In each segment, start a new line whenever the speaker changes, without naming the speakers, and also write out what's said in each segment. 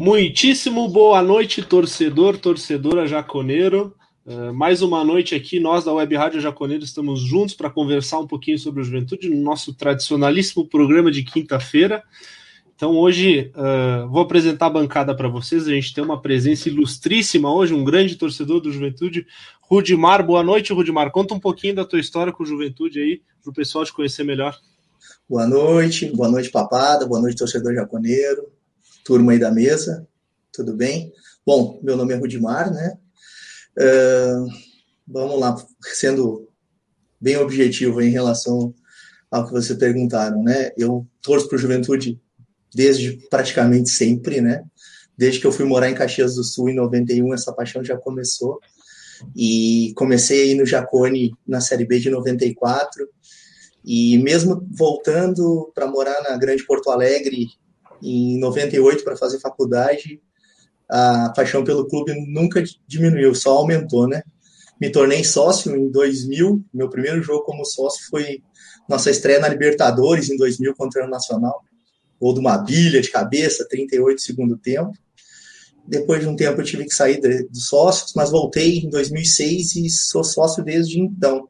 Muitíssimo boa noite, torcedor, torcedora jaconeiro. Uh, mais uma noite aqui, nós da Web Rádio Jaconeiro estamos juntos para conversar um pouquinho sobre o Juventude no nosso tradicionalíssimo programa de quinta-feira. Então hoje uh, vou apresentar a bancada para vocês. A gente tem uma presença ilustríssima hoje, um grande torcedor do Juventude, Rudimar. Boa noite, Rudimar. Conta um pouquinho da tua história com o Juventude aí, para o pessoal te conhecer melhor.
Boa noite, boa noite, papada, boa noite, torcedor jaconeiro turma aí da mesa, tudo bem? Bom, meu nome é Rudimar, né? Uh, vamos lá, sendo bem objetivo em relação ao que vocês perguntaram, né? Eu torço para o Juventude desde praticamente sempre, né? Desde que eu fui morar em Caxias do Sul em 91, essa paixão já começou. E comecei aí no Jacone na Série B de 94. E mesmo voltando para morar na Grande Porto Alegre em 98 para fazer faculdade, a paixão pelo clube nunca diminuiu, só aumentou, né? Me tornei sócio em 2000, meu primeiro jogo como sócio foi nossa estreia na Libertadores em 2000 contra o Nacional, gol do Mabilha de cabeça, 38 segundo tempo. Depois de um tempo eu tive que sair dos sócios, mas voltei em 2006 e sou sócio desde então.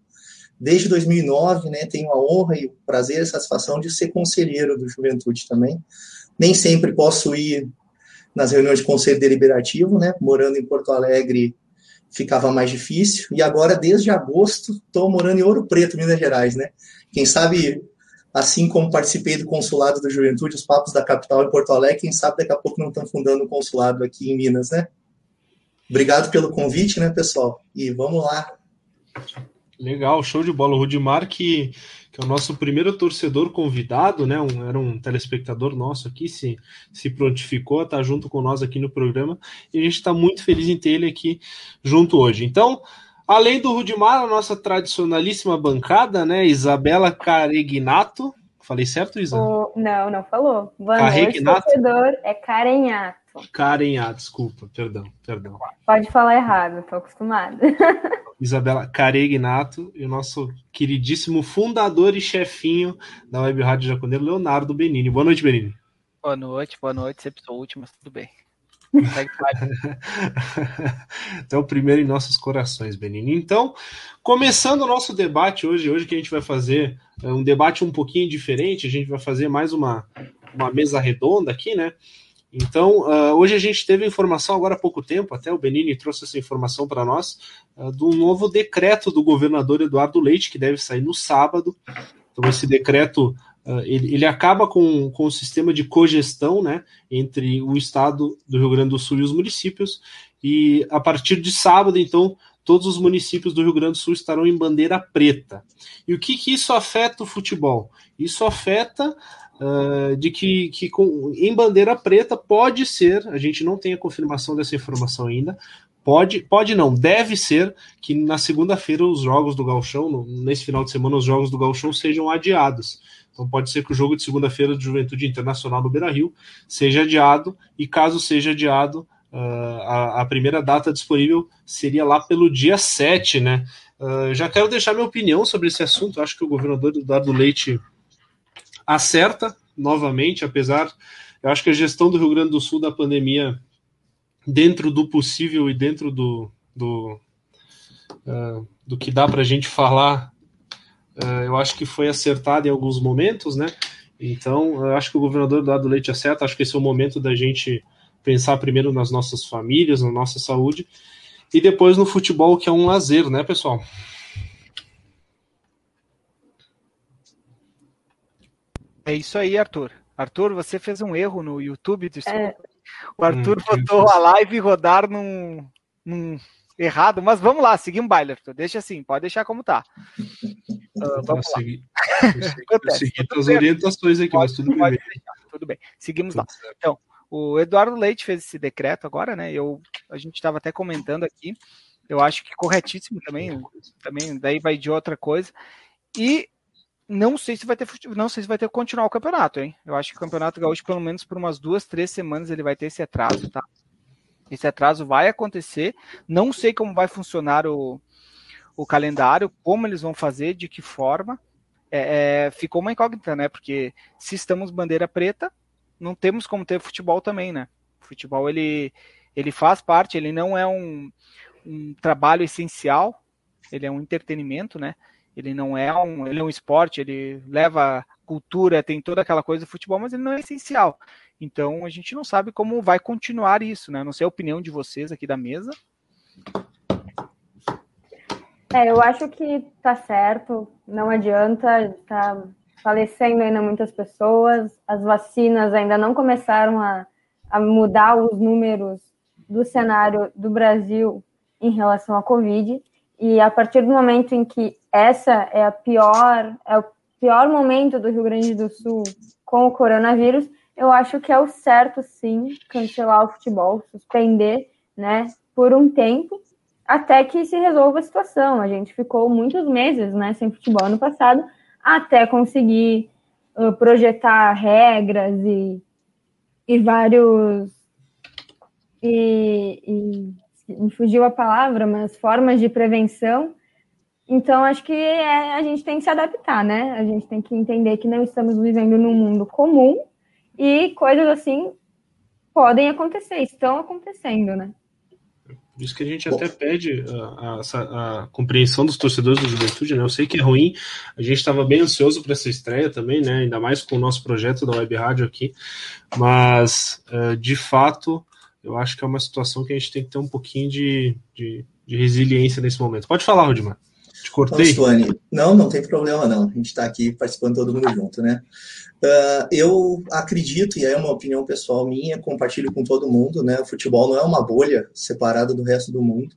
Desde 2009, né, tenho a honra e o prazer e a satisfação de ser conselheiro do Juventude também, nem sempre posso ir nas reuniões de conselho deliberativo, né? Morando em Porto Alegre ficava mais difícil. E agora, desde agosto, estou morando em Ouro Preto, Minas Gerais, né? Quem sabe, assim como participei do consulado da Juventude, os papos da capital em Porto Alegre, quem sabe daqui a pouco não estão fundando um consulado aqui em Minas, né? Obrigado pelo convite, né, pessoal? E vamos lá.
Legal, show de bola. O Rudimar, que que é o nosso primeiro torcedor convidado, né? Um, era um telespectador nosso aqui, se, se prontificou a estar junto com nós aqui no programa, e a gente está muito feliz em ter ele aqui junto hoje. Então, além do Rudimar, a nossa tradicionalíssima bancada, né? Isabela Caregnato. Falei certo, Isa?
Oh, não, não falou. Boa noite, torcedor. É Carenhato.
Carenhato, desculpa, perdão, perdão.
Pode falar errado, tô acostumada.
Isabela Caregnato e o nosso queridíssimo fundador e chefinho da Web Rádio Jaconeiro, Leonardo Benini. Boa noite, Benini.
Boa noite, boa noite. Sempre sou o último, mas tudo bem.
então, primeiro em nossos corações, Benini. Então, começando o nosso debate hoje, hoje que a gente vai fazer é um debate um pouquinho diferente, a gente vai fazer mais uma, uma mesa redonda aqui, né? Então, uh, hoje a gente teve informação agora há pouco tempo, até o Benini trouxe essa informação para nós, uh, do novo decreto do governador Eduardo Leite, que deve sair no sábado. Então, esse decreto uh, ele, ele, acaba com, com o sistema de cogestão né, entre o estado do Rio Grande do Sul e os municípios, e a partir de sábado, então, todos os municípios do Rio Grande do Sul estarão em bandeira preta. E o que, que isso afeta o futebol? Isso afeta uh, de que, que com, em bandeira preta pode ser, a gente não tem a confirmação dessa informação ainda, pode, pode não, deve ser que na segunda-feira os jogos do Galchão, no, nesse final de semana os jogos do Galchão sejam adiados. Então pode ser que o jogo de segunda-feira de Juventude Internacional no Beira-Rio seja adiado e caso seja adiado, uh, a, a, primeira data disponível seria lá pelo dia 7, né? Uh, já quero deixar minha opinião sobre esse assunto. Acho que o governador Eduardo Leite acerta novamente, apesar. Eu acho que a gestão do Rio Grande do Sul da pandemia, dentro do possível e dentro do, do, uh, do que dá para a gente falar, uh, eu acho que foi acertada em alguns momentos, né? Então, eu acho que o governador Eduardo Leite acerta. Acho que esse é o momento da gente pensar primeiro nas nossas famílias, na nossa saúde, e depois no futebol, que é um lazer, né, pessoal?
É isso aí, Arthur. Arthur, você fez um erro no YouTube. É. O Arthur hum, botou a live rodar num, num, errado, mas vamos lá, seguir um baile, Arthur. Deixa assim, pode deixar como tá. Uh, vamos lá. Segui,
eu segui as orientações aqui, pode, mas tudo bem.
tudo bem. Seguimos tudo lá. Certo. Então, o Eduardo Leite fez esse decreto agora, né? Eu, a gente estava até comentando aqui. Eu acho que corretíssimo também, também daí vai de outra coisa. E não sei se vai ter não sei se vai ter continuar o campeonato, hein? Eu acho que o campeonato gaúcho, pelo menos por umas duas, três semanas, ele vai ter esse atraso, tá? Esse atraso vai acontecer. Não sei como vai funcionar o, o calendário, como eles vão fazer, de que forma. É, é, ficou uma incógnita, né? Porque se estamos bandeira preta, não temos como ter futebol também, né? futebol ele, ele faz parte, ele não é um, um trabalho essencial, ele é um entretenimento, né? Ele não é um, ele é um esporte, ele leva cultura, tem toda aquela coisa do futebol, mas ele não é essencial. Então a gente não sabe como vai continuar isso, né? Não sei a opinião de vocês aqui da mesa.
É, eu acho que tá certo, não adianta, tá falecendo ainda muitas pessoas, as vacinas ainda não começaram a, a mudar os números do cenário do Brasil em relação à Covid, e a partir do momento em que essa é a pior, é o pior momento do Rio Grande do Sul com o coronavírus, eu acho que é o certo, sim, cancelar o futebol, suspender, né, por um tempo, até que se resolva a situação. A gente ficou muitos meses, né, sem futebol ano passado, até conseguir uh, projetar regras e, e vários e, e me fugiu a palavra, mas formas de prevenção. Então, acho que é, a gente tem que se adaptar, né? A gente tem que entender que não estamos vivendo num mundo comum e coisas assim podem acontecer, estão acontecendo, né?
Por isso que a gente até pede a, a, a, compreensão dos torcedores do Juventude, né? Eu sei que é ruim, a gente estava bem ansioso para essa estreia também, né? Ainda mais com o nosso projeto da Web Rádio aqui, mas uh, de fato eu acho que é uma situação que a gente tem que ter um pouquinho de, de, de resiliência nesse momento. Pode falar, Rudimar. Te cortei.
Não, não tem problema não. A gente está aqui participando todo mundo junto, né? Uh, eu acredito, e é uma opinião pessoal minha, compartilho com todo mundo, né? O futebol não é uma bolha separada do resto do mundo,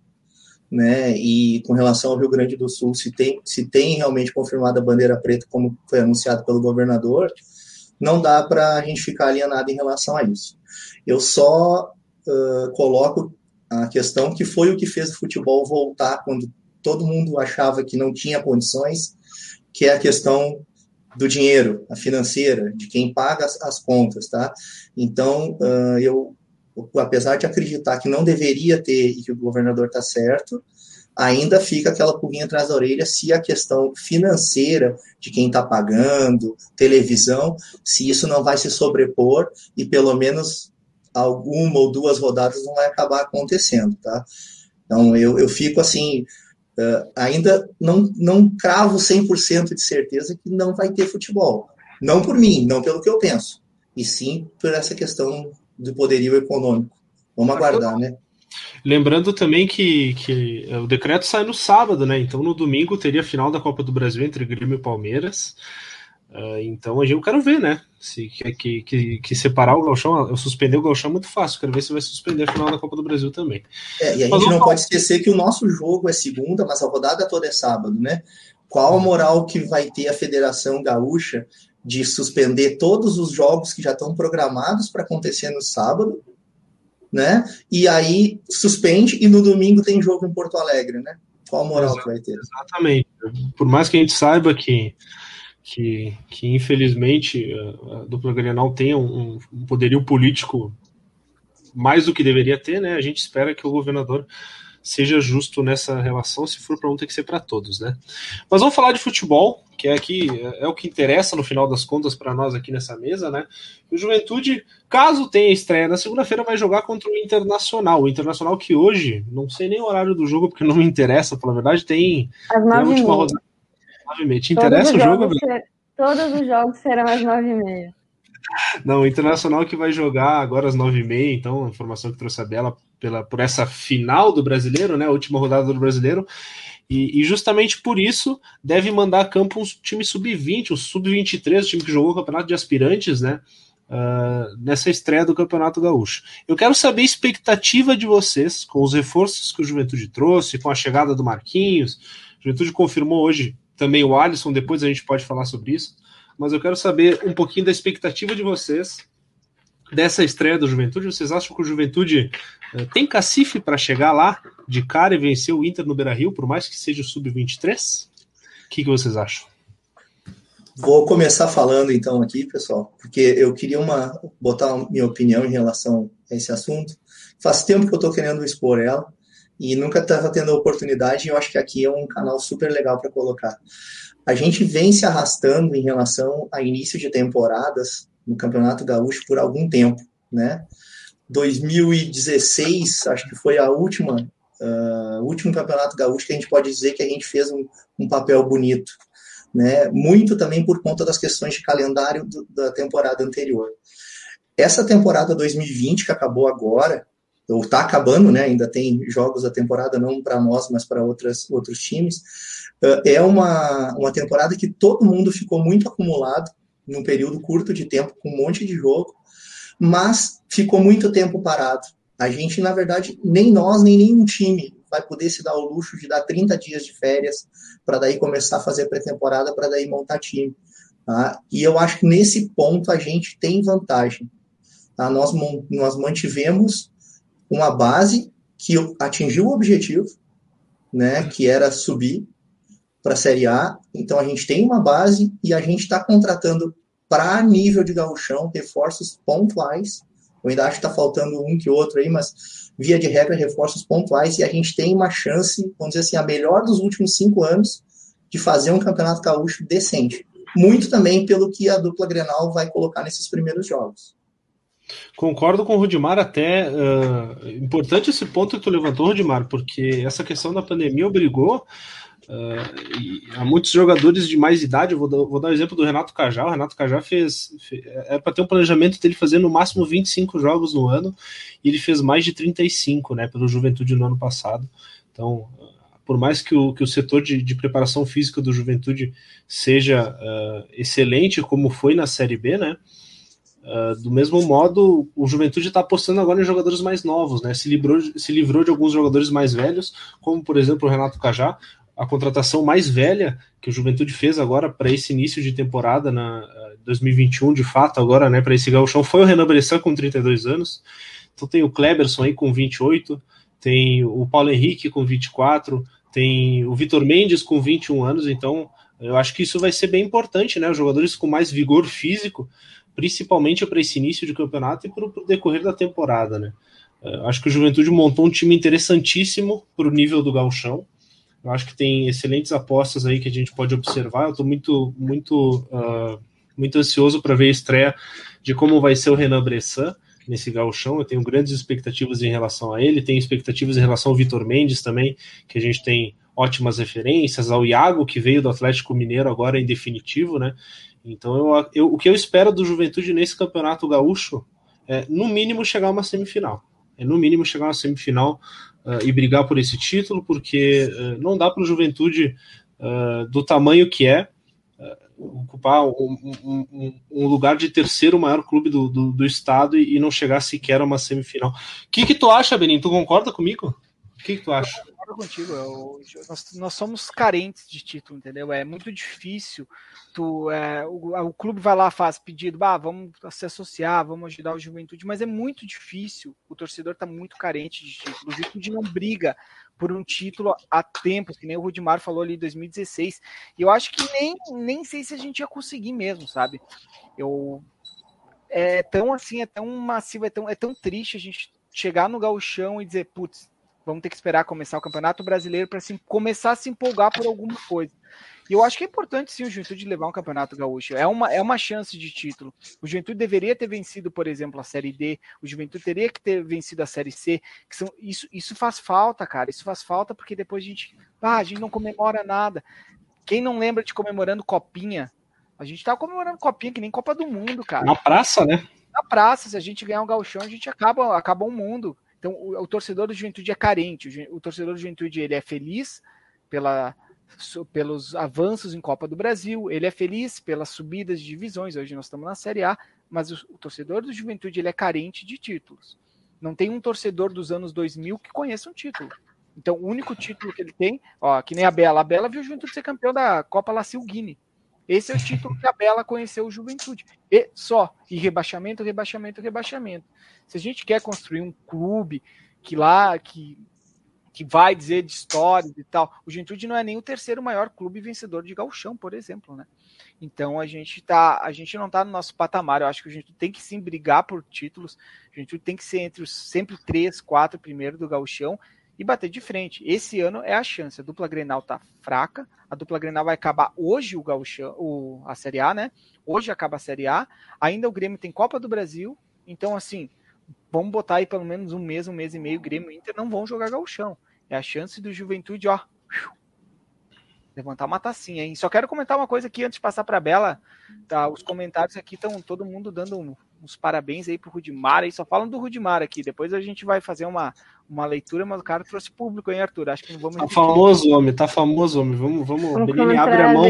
né? E com relação ao Rio Grande do Sul, se tem, se tem realmente confirmada a bandeira preta, como foi anunciado pelo governador, não dá para a gente ficar alienado em relação a isso. Eu só uh, coloco a questão que foi o que fez o futebol voltar quando todo mundo achava que não tinha condições, que é a questão do dinheiro, a financeira, de quem paga as, as contas, tá? Então, uh, eu, apesar de acreditar que não deveria ter e que o governador está certo, ainda fica aquela pulguinha atrás da orelha se a questão financeira de quem está pagando, televisão, se isso não vai se sobrepor e pelo menos alguma ou duas rodadas não vai acabar acontecendo, tá? Então, eu, eu fico assim, Uh, ainda não, não cravo 100% de certeza que não vai ter futebol. Não por mim, não pelo que eu penso, e sim por essa questão do poderio econômico. Vamos aguardar, né?
Lembrando também que, que o decreto sai no sábado, né? Então no domingo teria a final da Copa do Brasil entre Grêmio e Palmeiras. Uh, então eu quero ver, né? Se que, que, que, separar o Galchão, eu suspender o Galchão é muito fácil. Quero ver se vai suspender a final da Copa do Brasil também.
É, e a gente não pode esquecer que o nosso jogo é segunda, mas a rodada toda é sábado, né? Qual a moral que vai ter a Federação Gaúcha de suspender todos os jogos que já estão programados para acontecer no sábado, né? E aí suspende e no domingo tem jogo em Porto Alegre, né? Qual a moral que vai ter?
Exatamente. Por mais que a gente saiba que que, que infelizmente a dupla Grenal tenha um, um poderio político mais do que deveria ter, né? A gente espera que o governador seja justo nessa relação, se for para um, tem que ser para todos, né? Mas vamos falar de futebol, que é aqui é o que interessa no final das contas para nós aqui nessa mesa, né? O Juventude, caso tenha estreia na segunda-feira, vai jogar contra o Internacional. O Internacional que hoje, não sei nem o horário do jogo, porque não me interessa, pela verdade, tem, tem a última rodada nove e meia. Te interessa o jogo?
Ser, todos os jogos serão às nove e meia.
Não, o Internacional que vai jogar agora às nove e meia, então, a informação que trouxe a Bela pela, por essa final do Brasileiro, né, a última rodada do Brasileiro, e, e justamente por isso deve mandar a campo um time sub-20, o sub-23, o time que jogou o campeonato de aspirantes, né, uh, nessa estreia do Campeonato Gaúcho. Eu quero saber a expectativa de vocês com os reforços que o Juventude trouxe, com a chegada do Marquinhos, o Juventude confirmou hoje também o Alisson, depois a gente pode falar sobre isso. Mas eu quero saber um pouquinho da expectativa de vocês dessa estreia do Juventude. Vocês acham que o Juventude uh, tem cacife para chegar lá de cara e vencer o Inter no Beira Rio, por mais que seja o Sub-23? O que, que vocês acham?
Vou começar falando então aqui, pessoal, porque eu queria uma, botar minha opinião em relação a esse assunto. Faz tempo que eu estou querendo expor ela e nunca estava tendo a oportunidade, eu acho que aqui é um canal super legal para colocar. A gente vem se arrastando em relação a início de temporadas no Campeonato Gaúcho por algum tempo, né? 2016, acho que foi a última, uh, último campeonato gaúcho que a gente pode dizer que a gente fez um, um papel bonito. Né? Muito também por conta das questões de calendário do, da temporada anterior. Essa temporada 2020, que acabou agora, ou está acabando, né? ainda tem jogos da temporada, não para nós, mas para outros times, uh, é uma, uma temporada que todo mundo ficou muito acumulado num período curto de tempo, com um monte de jogo, mas ficou muito tempo parado. A gente, na verdade, nem nós, nem nenhum time vai poder se dar o luxo de dar 30 dias de férias para daí começar a fazer pré-temporada, para daí montar time. Tá? E eu acho que nesse ponto a gente tem vantagem. Tá? Nós, nós mantivemos uma base que atingiu o objetivo, né, que era subir para a Série A. Então a gente tem uma base e a gente está contratando para nível de gauchão, reforços pontuais. Eu ainda acho que está faltando um que outro aí, mas via de regra, reforços pontuais, e a gente tem uma chance, vamos dizer assim, a melhor dos últimos cinco anos, de fazer um campeonato gaúcho decente. Muito também pelo que a dupla Grenal vai colocar nesses primeiros jogos.
Concordo com o Rudimar até. Uh, importante esse ponto que tu levantou, Rudimar, porque essa questão da pandemia obrigou Uh, há muitos jogadores de mais idade, vou dar, vou dar o exemplo do Renato Cajá. O Renato Cajá fez, fez era para ter um planejamento dele fazer no máximo 25 jogos no ano, e ele fez mais de 35, né, pelo Juventude no ano passado. Então, por mais que o, que o setor de, de preparação física do Juventude seja uh, excelente, como foi na Série B, né, Uh, do mesmo modo, o Juventude está apostando agora em jogadores mais novos, né? Se livrou, se livrou de alguns jogadores mais velhos, como por exemplo o Renato Cajá a contratação mais velha que o Juventude fez agora para esse início de temporada na 2021, de fato, agora, né, para esse gauchão, foi o Renan Bressan com 32 anos. Então tem o Kleberson aí com 28, tem o Paulo Henrique com 24, tem o Vitor Mendes com 21 anos, então eu acho que isso vai ser bem importante, né? Os jogadores com mais vigor físico, principalmente para esse início de campeonato e para o decorrer da temporada, né? Eu acho que o Juventude montou um time interessantíssimo para o nível do gauchão. Eu acho que tem excelentes apostas aí que a gente pode observar. Eu estou muito, muito, uh, muito ansioso para ver a estreia de como vai ser o Renan Bressan nesse gauchão. Eu tenho grandes expectativas em relação a ele. Tenho expectativas em relação ao Vitor Mendes também, que a gente tem ótimas referências. Ao Iago, que veio do Atlético Mineiro agora em definitivo, né? Então, eu, eu, o que eu espero do Juventude nesse campeonato gaúcho é, no mínimo, chegar a uma semifinal. É, no mínimo, chegar a uma semifinal uh, e brigar por esse título, porque uh, não dá para o Juventude uh, do tamanho que é ocupar um, um, um, lugar de terceiro maior clube do, do, do estado e, e, não chegar sequer a uma semifinal. O que, que tu acha, Benin? Tu concorda comigo? O que, que tu acha?
Concordo contigo. Eu, nós, nós, somos carentes de título, entendeu? É muito difícil. Tu, é, o, o, clube vai lá, faz pedido, bah, vamos se associar, vamos ajudar o juventude, mas é muito difícil. O torcedor está muito carente de título. O juventude não briga por um título há tempo, que nem o Rudimar falou ali em 2016. E eu acho que nem, nem sei se a gente ia conseguir mesmo, sabe? Eu. É tão assim, é tão massivo, é tão, é tão triste a gente chegar no gauchão e dizer, putz, Vamos ter que esperar começar o Campeonato Brasileiro para começar a se empolgar por alguma coisa. E eu acho que é importante sim o Juventude levar um Campeonato Gaúcho. É uma, é uma chance de título. O Juventude deveria ter vencido, por exemplo, a Série D. O Juventude teria que ter vencido a Série C. Que são, isso, isso faz falta, cara. Isso faz falta porque depois a gente. Ah, a gente não comemora nada. Quem não lembra de comemorando Copinha? A gente tá comemorando Copinha que nem Copa do Mundo, cara.
Na praça, né?
Na praça, se a gente ganhar um gauchão, a gente acaba, acaba o mundo. Então, o, o, torcedor do Juventude é carente. O, o, torcedor do Juventude ele é feliz pela, pelos avanços em Copa do Brasil, ele é feliz pelas subidas de divisões. Hoje nós estamos na Série A, mas o, o torcedor do Juventude ele é carente de títulos. Não tem um torcedor dos anos 2000 que conheça um título. Então, o único título que ele tem, ó, que nem a Bela. A Bela viu o Juventude ser campeão da Copa Lacil Guine. Esse é o título que a Bela conheceu o Juventude. E só. E rebaixamento, rebaixamento, rebaixamento. Se a gente quer construir um clube que lá, que, que vai dizer de histórias e tal, o Juventude não é nem o terceiro maior clube vencedor de gauchão, por exemplo, né? Então a gente tá, a gente não está no nosso patamar. Eu acho que o Juventude tem que sim brigar por títulos. O Juventude tem que ser entre os sempre três, quatro primeiros do gauchão e bater de frente. Esse ano é a chance. A dupla Grenal tá fraca. A dupla Grenal vai acabar hoje o Gauchão, o, a Série A, né? Hoje acaba a Série A. Ainda o Grêmio tem Copa do Brasil. Então, assim, vamos botar aí pelo menos um mês, um mês e meio, Grêmio e Inter não vão jogar gauchão. É a chance do Juventude, ó, levantar uma tacinha, hein? Só quero comentar uma coisa aqui antes de passar para Bela. Tá, os comentários aqui estão todo mundo dando um, uns parabéns aí pro Rudimar, aí só falam do Rudimar aqui. Depois a gente vai fazer uma, uma leitura, mas o cara trouxe público, hein, Arthur? Acho que não vamos.
Tá famoso, homem, tá famoso, homem. Vamos, vamos. vamos
Benini abre a mão,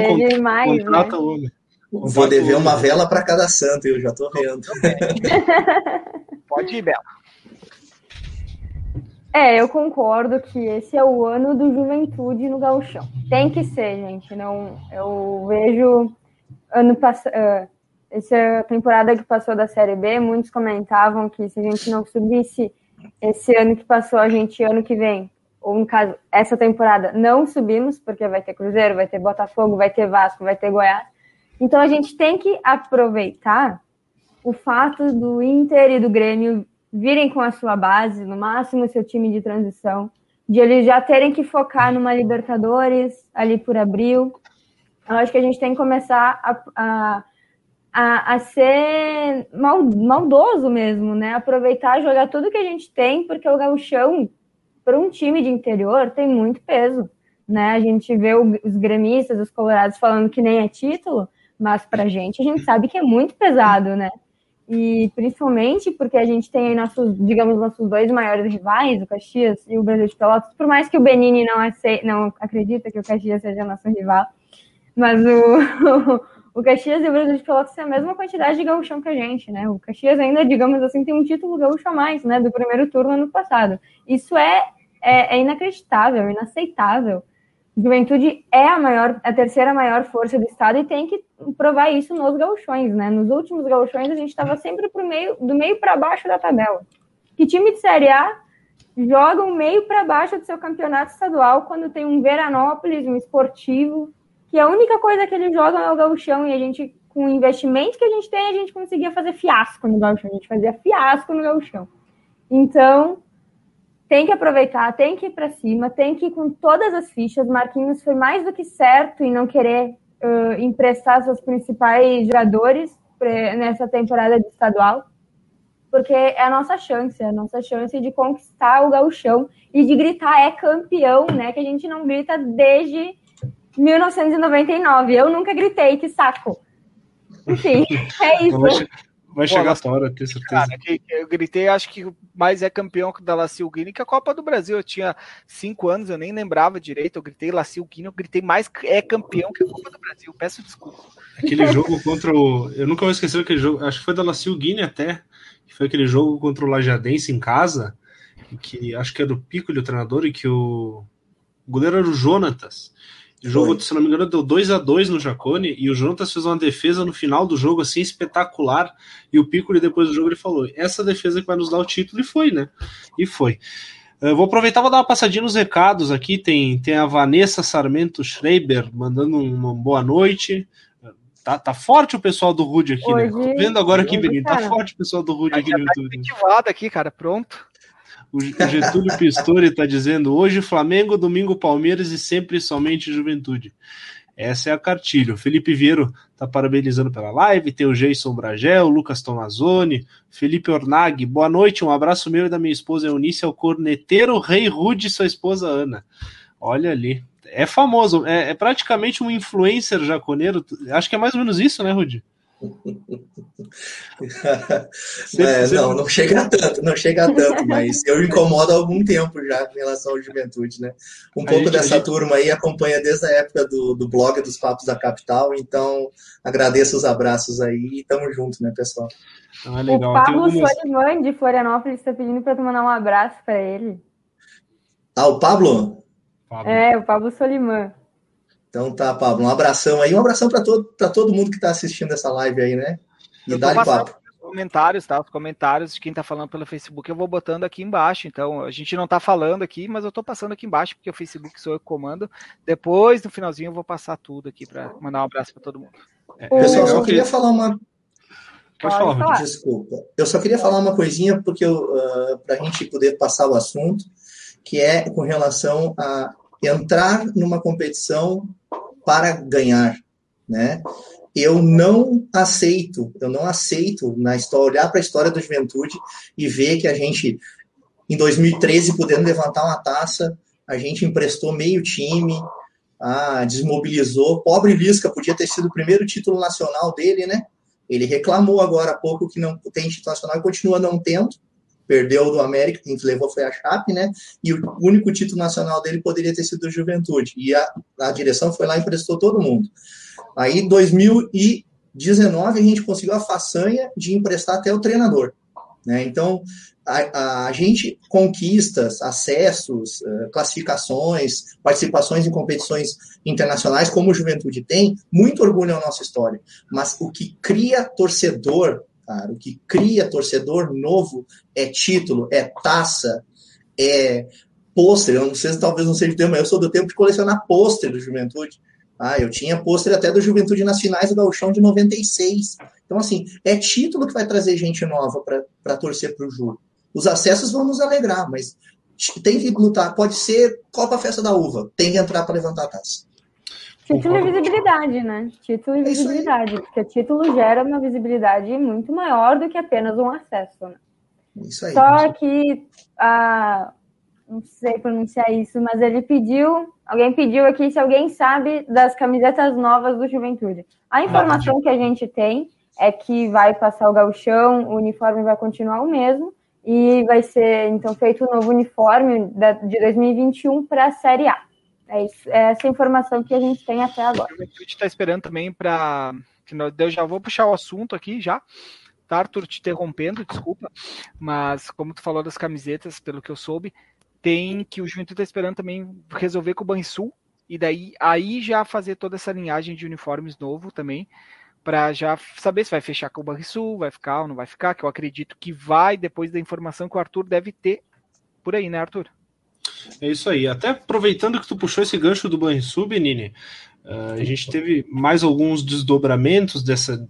contrata
né? o homem. Vou dever uma vela para cada santo, eu já tô vendo.
Pode ir, Bela.
É, eu concordo que esse é o ano do juventude no gauchão. Tem que ser, gente. Não, eu vejo ano passado, uh, essa temporada que passou da Série B, muitos comentavam que se a gente não subisse esse ano que passou, a gente ano que vem, ou no caso, essa temporada, não subimos, porque vai ter Cruzeiro, vai ter Botafogo, vai ter Vasco, vai ter Goiás. Então a gente tem que aproveitar o fato do Inter e do Grêmio virem com a sua base, no máximo seu time de transição, de eles já terem que focar numa Libertadores ali por abril. Eu acho que a gente tem que começar a, a, a, a ser mal, maldoso mesmo, né? Aproveitar, jogar tudo que a gente tem, porque o gauchão, para um time de interior, tem muito peso, né? A gente vê o, os gremistas, os colorados falando que nem é título, mas para a gente, a gente sabe que é muito pesado, né? e principalmente porque a gente tem aí nossos, digamos, nossos dois maiores rivais, o Caxias e o Brasil de Pelotas, por mais que o Benini não, aceita, não acredita que o Caxias seja nosso rival, mas o, o Caxias e o Brasil de Pelotas têm a mesma quantidade de gauchão que a gente, né? O Caxias ainda, digamos assim, tem um título gaúcho a mais, né, do primeiro turno ano passado. Isso é, é, é inacreditável, inaceitável. Juventude é a maior, a terceira maior força do estado e tem que provar isso nos gauchões, né? Nos últimos gauchões a gente estava sempre pro meio, do meio para baixo da tabela. Que time de Série A joga um meio para baixo do seu campeonato estadual quando tem um Veranópolis, um esportivo, que a única coisa que eles jogam é o gauchão e a gente, com o investimento que a gente tem, a gente conseguia fazer fiasco no gauchão, a gente fazia fiasco no gauchão. Então, tem que aproveitar, tem que ir para cima, tem que ir com todas as fichas. Marquinhos foi mais do que certo em não querer uh, emprestar seus principais jogadores nessa temporada de estadual, porque é a nossa chance, é a nossa chance de conquistar o gauchão e de gritar é campeão, né? Que a gente não grita desde 1999. Eu nunca gritei, que saco. Enfim, é isso.
Vai Pô, chegar essa hora, tenho certeza. Cara,
eu gritei, acho que mais é campeão da Lacil Guiné que a Copa do Brasil. Eu tinha cinco anos, eu nem lembrava direito. Eu gritei Lacil Guiné, eu gritei mais é campeão que a Copa do Brasil. Peço desculpa.
Aquele jogo contra o. Eu nunca vou esquecer aquele jogo, acho que foi da Lacil Guiné até. Que foi aquele jogo contra o Lajadense em casa. Que acho que era o Pico, o treinador, e que o, o goleiro era o Jonatas. O jogo, Foi. se não me engano, deu 2 a 2 no Jacone e o Jonas fez uma defesa no final do jogo assim espetacular. E o Piccoli, depois do jogo, ele falou: essa defesa que vai nos dar o título, e foi, né? E foi. Eu vou aproveitar para dar uma passadinha nos recados aqui. Tem, tem a Vanessa Sarmento Schreiber mandando uma boa noite. Tá, tá forte o pessoal do Rude aqui, né? Hoje, né? Tô vendo agora aqui, Benito. Tá forte o pessoal do Rude aqui no
tá YouTube. Tá aqui, cara, pronto.
O Getúlio Pistori está dizendo: hoje Flamengo, domingo Palmeiras e sempre somente Juventude. Essa é a cartilha. O Felipe Vieiro está parabenizando pela live. Tem o Jason Bragel, o Lucas Tomazoni, Felipe Ornag. Boa noite, um abraço meu e da minha esposa Eunice ao corneteiro Rei Rude e sua esposa Ana. Olha ali. É famoso, é, é praticamente um influencer jaconeiro. Acho que é mais ou menos isso, né, Rude?
é, não, não chega a tanto, não chega a tanto, mas eu incomodo há algum tempo já em relação à juventude, né? Um pouco gente, dessa gente... turma aí acompanha desde a época do, do blog dos Papos da Capital, então agradeço os abraços aí e tamo junto, né, pessoal?
Ah, legal. O Pablo algumas... Soliman de Florianópolis está pedindo para tu mandar um abraço para ele.
Ah, o Pablo?
Pablo? É, o Pablo Soliman.
Então tá, Pablo, um abração aí, um abração para todo, todo mundo que está assistindo essa live aí, né?
E dá papo. Comentários, tá? Os comentários de quem está falando pelo Facebook eu vou botando aqui embaixo. Então, a gente não está falando aqui, mas eu estou passando aqui embaixo, porque o Facebook sou eu que comando. Depois, no finalzinho, eu vou passar tudo aqui para mandar um abraço para todo mundo.
É, Pessoal, só queria falar uma. Pode falar. Desculpa. Eu só queria falar uma coisinha, porque uh, para a gente poder passar o assunto, que é com relação a entrar numa competição para ganhar, né? eu não aceito, eu não aceito na história, olhar para a história da juventude e ver que a gente, em 2013, podendo levantar uma taça, a gente emprestou meio time, ah, desmobilizou. Pobre Lisca podia ter sido o primeiro título nacional dele, né? Ele reclamou agora há pouco que não tem título nacional e continua não tendo. Perdeu do América, quem levou foi a Chape, né? E o único título nacional dele poderia ter sido o Juventude. E a, a direção foi lá e emprestou todo mundo. Aí, em 2019, a gente conseguiu a façanha de emprestar até o treinador. Né? Então, a, a, gente conquista acessos, eh, classificações, participações em competições internacionais, como o Juventude tem, muito orgulho na nossa história. Mas o que cria torcedor, cara, o que cria torcedor novo é título, é taça, é pôster. Eu não sei se talvez não seja o tempo, mas eu sou do tempo de colecionar pôster do Juventude. Ah, eu tinha pôster até do Juventude nas finais do Gauchão de 96. Então, assim, é título que vai trazer gente nova para torcer para o Ju. Os acessos vão nos alegrar, mas tem que lutar. Pode ser Copa Festa da Uva, tem que entrar para levantar a taça.
Título e visibilidade, né? Título e é visibilidade, porque título gera uma visibilidade muito maior do que apenas um acesso, né? Isso aí, Só que a, não sei pronunciar isso, mas ele pediu, alguém pediu aqui se alguém sabe das camisetas novas do Juventude. A informação que a gente tem é que vai passar o galchão, o uniforme vai continuar o mesmo, e vai ser então feito um novo uniforme de 2021 para a Série A. É, isso, é, essa informação que a gente tem até agora. A
gente está esperando também para. Eu já vou puxar o assunto aqui já. Tá, Arthur, te interrompendo, desculpa. Mas como tu falou das camisetas, pelo que eu soube, tem que o Juventude está esperando também resolver com o Banrisul. E daí aí já fazer toda essa linhagem de uniformes novo também para já saber se vai fechar com o Banrisul, vai ficar ou não vai ficar, que eu acredito que vai, depois da informação que o Arthur deve ter por aí, né, Arthur?
É isso aí. Até aproveitando que tu puxou esse gancho do Banrisul, Benini, uh, a gente teve mais alguns desdobramentos dessa,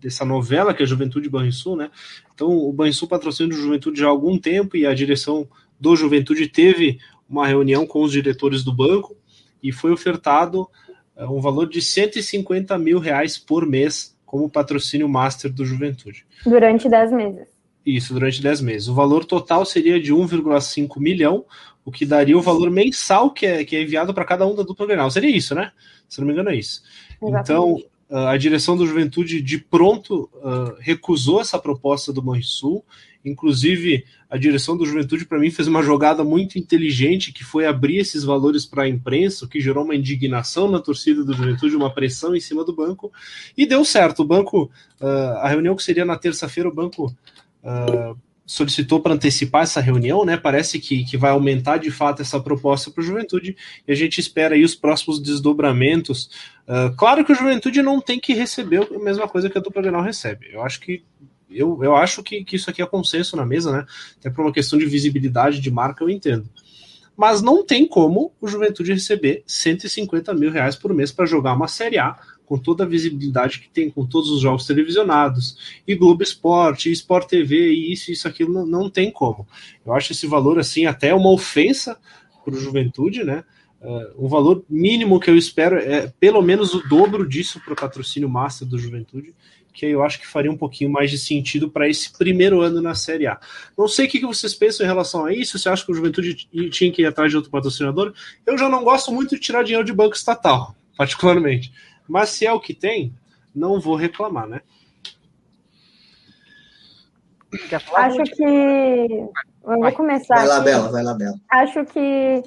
dessa novela que é a Juventude Banrisul, né? Então, o Banrisul patrocina o Juventude há algum tempo e a direção do Juventude teve uma reunião com os diretores do banco e foi ofertado é um valor de 150 mil reais por mês como patrocínio master do Juventude.
Durante 10 meses.
Isso, durante 10 meses. O valor total seria de 1,5 milhão, o que daria o valor mensal que é, que é enviado para cada um da dupla Grenal. Seria isso, né? Se não me engano, é isso. Exatamente. Então, a direção do Juventude de pronto uh, recusou essa proposta do Banrisul. Inclusive, a direção do Juventude, para mim, fez uma jogada muito inteligente, que foi abrir esses valores para a imprensa, o que gerou uma indignação na torcida do Juventude, uma pressão em cima do banco, e deu certo. O banco, uh, a reunião que seria na terça-feira, o banco uh, solicitou para antecipar essa reunião, né? Parece que, que vai aumentar de fato essa proposta para o Juventude e a gente espera aí os próximos desdobramentos. Uh, claro que o Juventude não tem que receber a mesma coisa que a dupla Grenal recebe. Eu acho que eu, eu acho que, que isso aqui é consenso na mesa, né? Até por uma questão de visibilidade de marca, eu entendo. Mas não tem como o Juventude receber 150 mil reais por mês para jogar uma Série A com toda a visibilidade que tem, com todos os jogos televisionados, e Globo Esporte, e Sport TV, e isso, isso, aquilo, não, não tem como. Eu acho esse valor, assim, até uma ofensa para o Juventude, né? Uh, um valor mínimo que eu espero é pelo menos o dobro disso para o patrocínio master do Juventude, que eu acho que faria um pouquinho mais de sentido para esse primeiro ano na Série A. Não sei o que vocês pensam em relação a isso, você acha que o Juventude tinha que ir atrás de outro patrocinador? Eu já não gosto muito de tirar dinheiro de banco estatal, particularmente. Mas se é o que tem, não vou reclamar, né?
Acho que. Eu vou começar.
Vai lá, aqui. Bela, vai lá, Bela.
Acho que,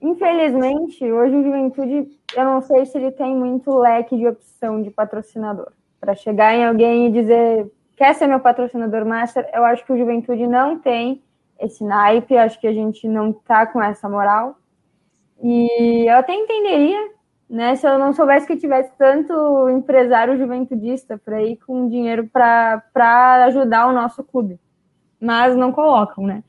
infelizmente, hoje o Juventude, eu não sei se ele tem muito leque de opção de patrocinador. Para chegar em alguém e dizer, quer ser meu patrocinador master, eu acho que o Juventude não tem esse naipe, acho que a gente não tá com essa moral. E eu até entenderia né? Se eu não soubesse que tivesse tanto empresário juventudista para ir com dinheiro para ajudar o nosso clube. Mas não colocam, né?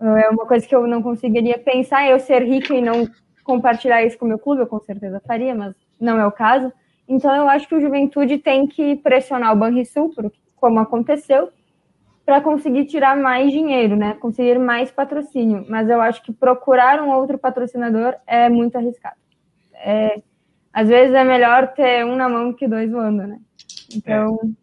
É uma coisa que eu não conseguiria pensar, eu ser rica e não compartilhar isso com o meu clube, eu com certeza faria, mas não é o caso. Então eu acho que o Juventude tem que pressionar o Banrisul, como aconteceu, para conseguir tirar mais dinheiro, né? Conseguir mais patrocínio. Mas eu acho que procurar um outro patrocinador é muito arriscado. É, às vezes é melhor ter um na mão que dois voando, né? Então. É.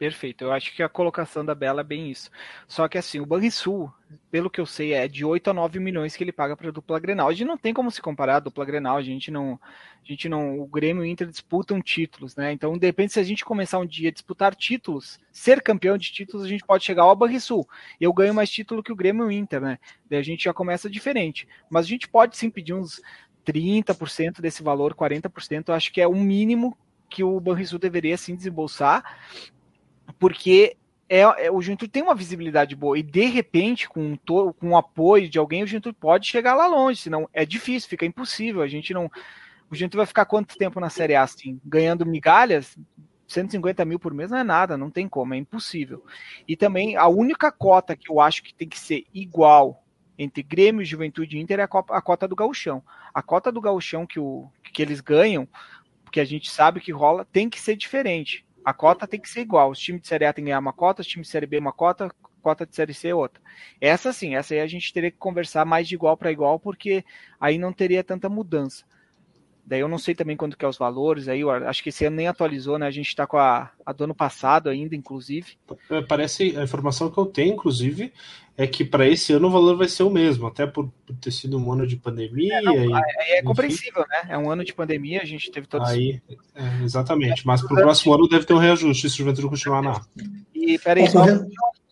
Perfeito. Eu acho que a colocação da Bela é bem isso. Só que assim, o Banrisul, pelo que eu sei, é de 8 a 9 milhões que ele paga para a dupla Grenal. A gente não tem como se comparar a dupla Grenal, a gente não, a gente não, o Grêmio e o Inter disputam títulos, né? Então, depende se a gente começar um dia a disputar títulos, ser campeão de títulos, a gente pode chegar ao Banrisul. Eu ganho mais título que o Grêmio e o Inter, né? Daí a gente já começa diferente. Mas a gente pode sim pedir uns 30% desse valor, 40%, eu acho que é o mínimo que o Banrisul deveria sim desembolsar porque é, é, o Juventude tem uma visibilidade boa e de repente com, to, com o apoio de alguém o Juventude pode chegar lá longe, senão é difícil, fica impossível. A gente não, o Juventude vai ficar quanto tempo na Série A assim, ganhando migalhas? 150 mil por mês não é nada, não tem como, é impossível. E também a única cota que eu acho que tem que ser igual entre Grêmio, Juventude e Inter é a, cota, a cota do gauchão. A cota do gauchão que, o, que eles ganham, que a gente sabe que rola, tem que ser diferente. A cota tem que ser igual. Os times de Série A tem que ganhar uma cota, os times de Série B uma cota, cota de Série C outra. Essa sim, essa aí a gente teria que conversar mais de igual para igual, porque aí não teria tanta mudança. Daí eu não sei também quanto que é os valores, aí eu acho que esse ano nem atualizou, né? A gente está com a, a do ano passado ainda, inclusive.
É, parece, a informação que eu tenho, inclusive, é que para esse ano o valor vai ser o mesmo, até por, por ter sido um ano de pandemia. É, não,
e, é, é compreensível, né? É um ano de pandemia, a gente teve todos.
Aí, é, exatamente, mas para o próximo ano deve ter um reajuste se o Juventude continuar na.
E peraí, só uma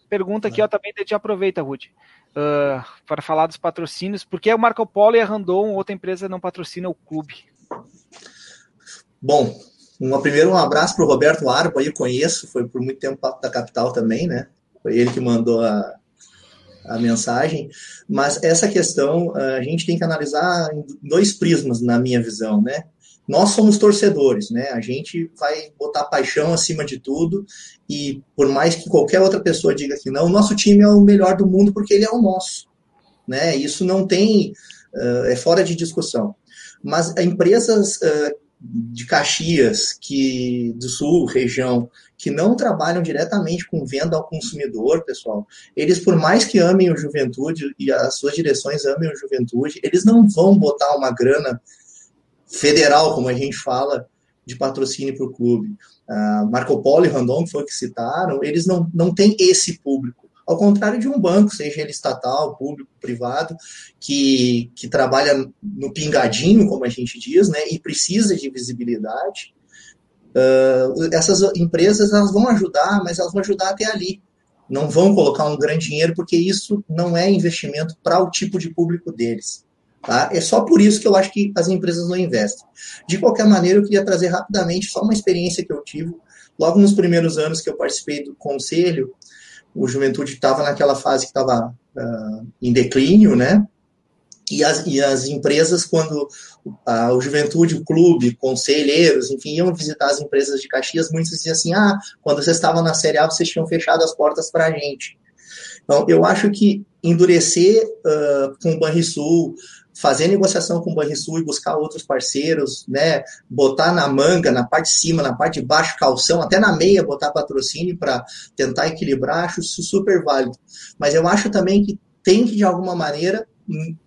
pergunta aqui, ó, também te aproveita, Ruth. Uh, para falar dos patrocínios, por que o Marco Polo e a Randon, outra empresa, não patrocina o clube?
Bom, uma, primeiro um abraço para o Roberto Arbo, aí eu conheço, foi por muito tempo da capital também, né? Foi ele que mandou a, a mensagem, mas essa questão a gente tem que analisar em dois prismas, na minha visão, né? Nós somos torcedores, né? A gente vai botar paixão acima de tudo e por mais que qualquer outra pessoa diga que não, o nosso time é o melhor do mundo porque ele é o nosso, né? Isso não tem, é fora de discussão. Mas empresas de Caxias, que do Sul, região, que não trabalham diretamente com venda ao consumidor, pessoal, eles, por mais que amem o Juventude e as suas direções amem o Juventude, eles não vão botar uma grana federal, como a gente fala, de patrocínio para o clube. Uh, Marco Polo e Randon, que foi o que citaram, eles não, não têm esse público. Ao contrário de um banco, seja ele estatal, público, privado, que, que trabalha no pingadinho, como a gente diz, né, e precisa de visibilidade. Uh, essas empresas elas vão ajudar, mas elas vão ajudar até ali. Não vão colocar um grande dinheiro, porque isso não é investimento para o tipo de público deles. Tá? É só por isso que eu acho que as empresas não investem. De qualquer maneira, eu queria trazer rapidamente só uma experiência que eu tive. Logo nos primeiros anos que eu participei do conselho, o Juventude estava naquela fase que estava uh, em declínio, né? E as, e as empresas, quando uh, o Juventude, o clube, conselheiros, enfim, iam visitar as empresas de Caxias, muitos diziam assim: ah, quando vocês estavam na Série A, vocês tinham fechado as portas para a gente. Então, eu acho que endurecer uh, com o Banrisul, fazer negociação com o Banrisul e buscar outros parceiros, né? Botar na manga, na parte de cima, na parte de baixo, calção, até na meia, botar patrocínio para tentar equilibrar, acho isso super válido. Mas eu acho também que tem que, de alguma maneira,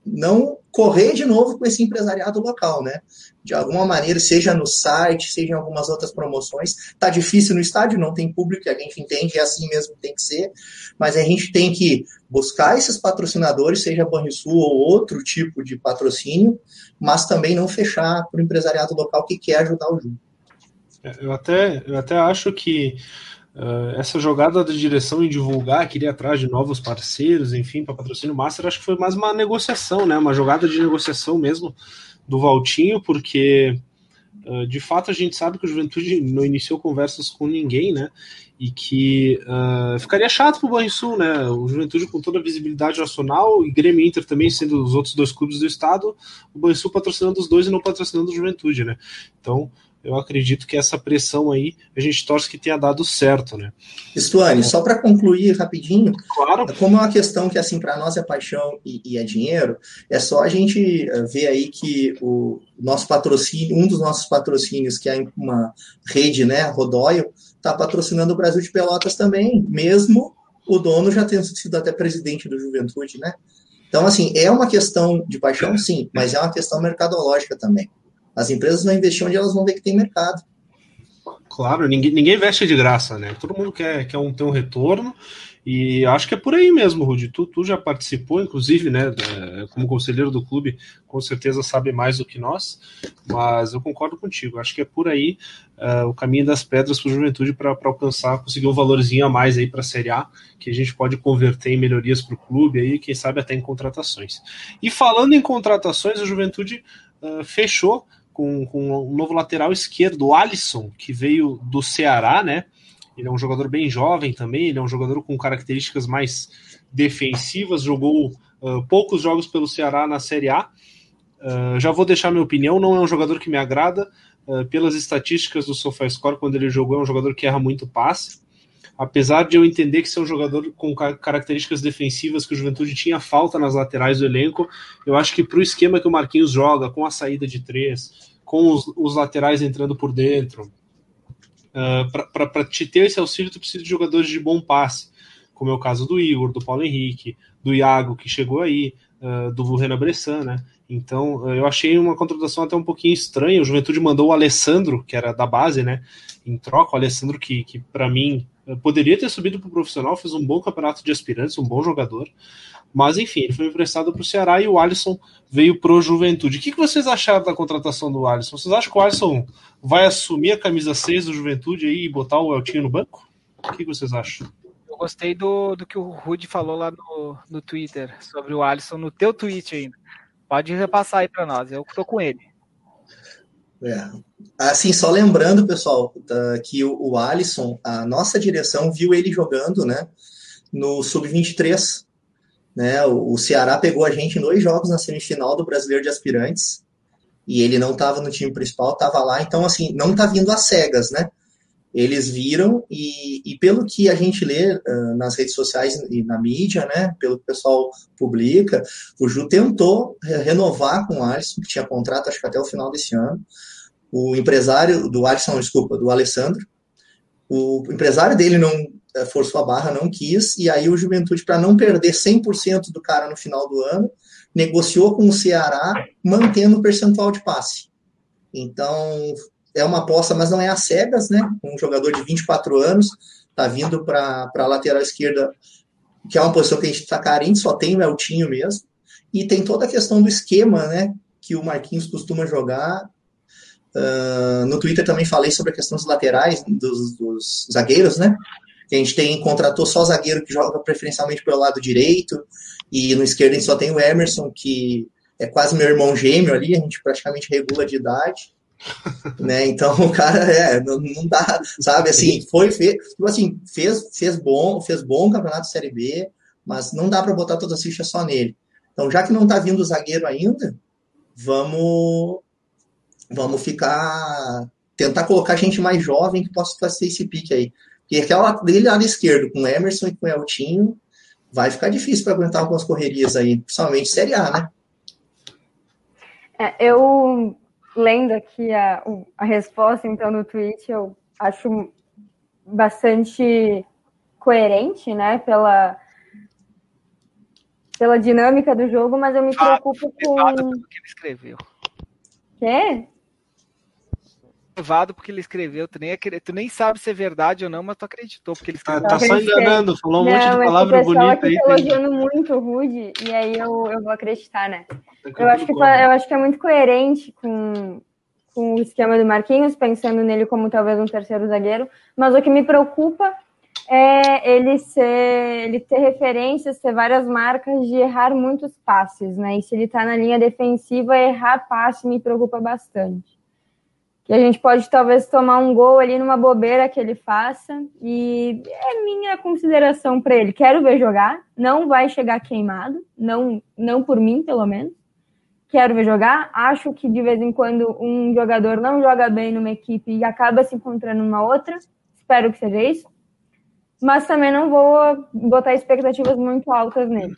não correr de novo com esse empresariado local, né? De alguma maneira, seja no site, seja em algumas outras promoções. Tá difícil no estádio, não tem público, a gente entende, é assim mesmo tem que ser, mas a gente tem que buscar esses patrocinadores, seja Banrisul ou outro tipo de patrocínio, mas também não fechar para o empresariado local que quer ajudar o jogo.
É, eu até, eu até acho que Uh, essa jogada da direção em divulgar, queria atrás de novos parceiros, enfim, para patrocínio Master, acho que foi mais uma negociação, né? Uma jogada de negociação mesmo do Valtinho, porque uh, de fato a gente sabe que o Juventude não iniciou conversas com ninguém, né? E que uh, ficaria chato para o Banrisul, né? O Juventude com toda a visibilidade nacional e Grêmio Inter também sendo os outros dois clubes do estado, o Banrisul patrocinando os dois e não patrocinando o Juventude, né? Então eu acredito que essa pressão aí a gente torce que tenha dado certo, né?
Estuane, só para concluir rapidinho, claro. como é uma questão que assim para nós é paixão e, e, é dinheiro, é só a gente eh, ver aí que o nosso patrocínio, um dos nossos patrocínios que é uma rede, né, Rodóio, está patrocinando o Brasil de Pelotas também, mesmo o dono já tendo sido até presidente do Juventude, né? Então assim é uma questão de paixão, sim, mas é uma questão mercadológica também. As empresas vão investir onde elas vão ver que tem mercado.
Claro, ninguém, ninguém veste de graça, né? Todo mundo quer, quer um, ter um retorno. E acho que é por aí mesmo, Rudy. Tu, tu já participou, inclusive, né, como conselheiro do clube, com certeza sabe mais do que nós, mas eu concordo contigo. Acho que é por aí uh, o caminho das pedras para o Juventude para alcançar, conseguir um valorzinho a mais aí para a Série A, que a gente pode converter em melhorias para o clube aí, quem sabe até em contratações. E falando em contratações, a Juventude uh, fechou com, com um novo lateral esquerdo, o Alisson, que veio do Ceará, né? Ele é um jogador bem jovem também, ele é um jogador com características mais defensivas, jogou uh, poucos jogos pelo Ceará na Série A. Uh, já vou deixar minha opinião, não é um jogador que me agrada. Uh, pelas estatísticas do SofaScore, quando ele jogou, é um jogador que erra muito passe. Apesar de eu entender que ser um jogador com características defensivas que o Juventude tinha falta nas laterais do elenco, eu acho que para o esquema que o Marquinhos joga, com a saída de três, com os, os laterais entrando por dentro, Uh, ah, para te ter esse auxílio, tu precisa de jogadores de bom passe, como é o caso do Igor, do Paulo Henrique, do Iago, que chegou aí, uh, do Renan Bressan, né? Então, uh, eu achei uma contratação até um pouquinho estranha. O Juventude mandou o Alessandro, que era da base, né? Em troca, o Alessandro, que, que para mim poderia ter subido para o profissional, fez um bom campeonato de aspirantes, um bom jogador. Mas enfim, ele foi emprestado para o Ceará e o Alisson veio para o Juventude. O que, que vocês acharam da contratação do Alisson? Vocês acham que o Alisson vai assumir a camisa 6 do Juventude aí e botar o Eltinho no banco? O que, que vocês acham?
Gostei do, do que o Rudy falou lá no, no Twitter sobre o Alisson, no teu tweet ainda. Pode repassar aí para nós, eu estou com ele.
É. Assim, só lembrando, pessoal, que o, o Alisson, a nossa direção viu ele jogando, né, no Sub-23 né? O, Ceará pegou a gente em dois jogos na semifinal do Brasileiro de Aspirantes e ele não estava no time principal, estava lá. Então, assim, não está vindo às cegas, né? Eles viram e, e pelo que a gente lê uh, nas redes sociais e na mídia, né? Pelo que o pessoal publica, o Ju tentou renovar com o Alisson, que tinha contrato acho que até o final desse ano. O empresário do Alisson, desculpa, do Alessandro, o empresário dele não é, forçou a barra, não quis, e aí o Juventude, para não perder 100% do cara no final do ano, negociou com o Ceará, mantendo o percentual de passe. Então, é uma aposta, mas não é a cegas, né? Um jogador de 24 anos, tá vindo para a lateral esquerda, que é uma posição que a gente está carente, só tem o Eltinho mesmo, e tem toda a questão do esquema, né? Que o Marquinhos costuma jogar. Uh, no Twitter também falei sobre a questão dos laterais, dos, dos zagueiros, né? que a gente tem, contratou só zagueiro que joga preferencialmente pelo lado direito, e no esquerdo a gente só tem o Emerson, que é quase meu irmão gêmeo ali, a gente praticamente regula de idade. Né? Então o cara é, não, não dá, sabe? Assim, foi fez, tipo assim, fez, fez bom, fez bom campeonato Série B, mas não dá para botar toda a ficha só nele. Então, já que não tá vindo o zagueiro ainda, vamos vamos ficar tentar colocar gente mais jovem que possa fazer esse pique aí. E aquela dele lado esquerdo, com Emerson e com Eltinho, vai ficar difícil para aguentar algumas correrias aí, principalmente Série A, né?
É, eu lendo aqui a, a resposta, então, no tweet, eu acho bastante coerente, né, pela, pela dinâmica do jogo, mas eu me preocupo com.
O que ele escreveu.
Quê?
levado porque ele escreveu. Tu nem, tu nem sabe se é verdade ou não, mas tu acreditou porque ele
ah, escreveu. tá só enganando, falou um não, monte de palavra bonita aí.
Tá elogiando muito o Rude, e aí eu, eu vou acreditar, né? Eu acho, que, eu acho que é muito coerente com, com o esquema do Marquinhos, pensando nele como talvez um terceiro zagueiro, mas o que me preocupa é ele ser, ele ter referências, ter várias marcas de errar muitos passes, né? E se ele tá na linha defensiva, errar passe me preocupa bastante que a gente pode talvez tomar um gol ali numa bobeira que ele faça. E é minha consideração para ele. Quero ver jogar, não vai chegar queimado, não, não por mim, pelo menos. Quero ver jogar. Acho que de vez em quando um jogador não joga bem numa equipe e acaba se encontrando numa outra. Espero que seja isso. Mas também não vou botar expectativas muito altas nele.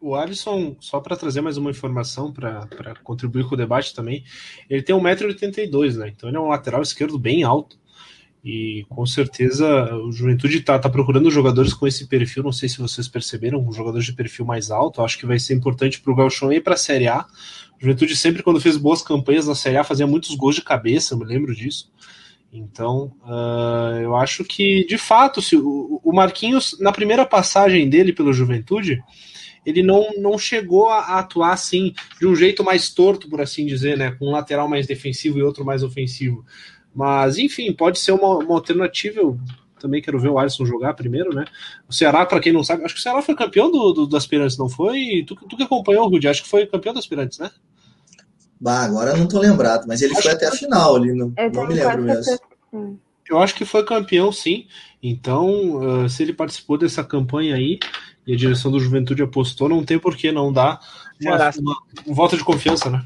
O Alisson, só para trazer mais uma informação para contribuir com o debate também, ele tem 1,82m, né? Então ele é um lateral esquerdo bem alto. E com certeza o Juventude está tá procurando jogadores com esse perfil. Não sei se vocês perceberam, um jogador de perfil mais alto. Acho que vai ser importante para o Galchão ir para a Série A. O Juventude sempre, quando fez boas campanhas na Série A, fazia muitos gols de cabeça, eu me lembro disso. Então, uh, eu acho que, de fato, se o, o, Marquinhos, na primeira passagem dele pelo Juventude, ele não, não chegou a, a, atuar assim, de um jeito mais torto, por assim dizer, né? Com um lateral mais defensivo e outro mais ofensivo. Mas, enfim, pode ser uma, uma alternativa. Eu também quero ver o Alisson jogar primeiro, né? O Ceará, para quem não sabe, acho que o Ceará foi campeão do, do, do Aspirantes, não foi? Tu, tu que acompanhou, Rudy, acho que foi campeão do Aspirantes, né?
Bah, agora eu não tô lembrado, mas ele acho foi até a final ali, não, não me lembro mesmo.
Eu acho que foi campeão, sim. Então, uh, se ele participou dessa campanha aí e a direção do Juventude apostou, não tem por que não dar uma, uma, uma volta de confiança, né?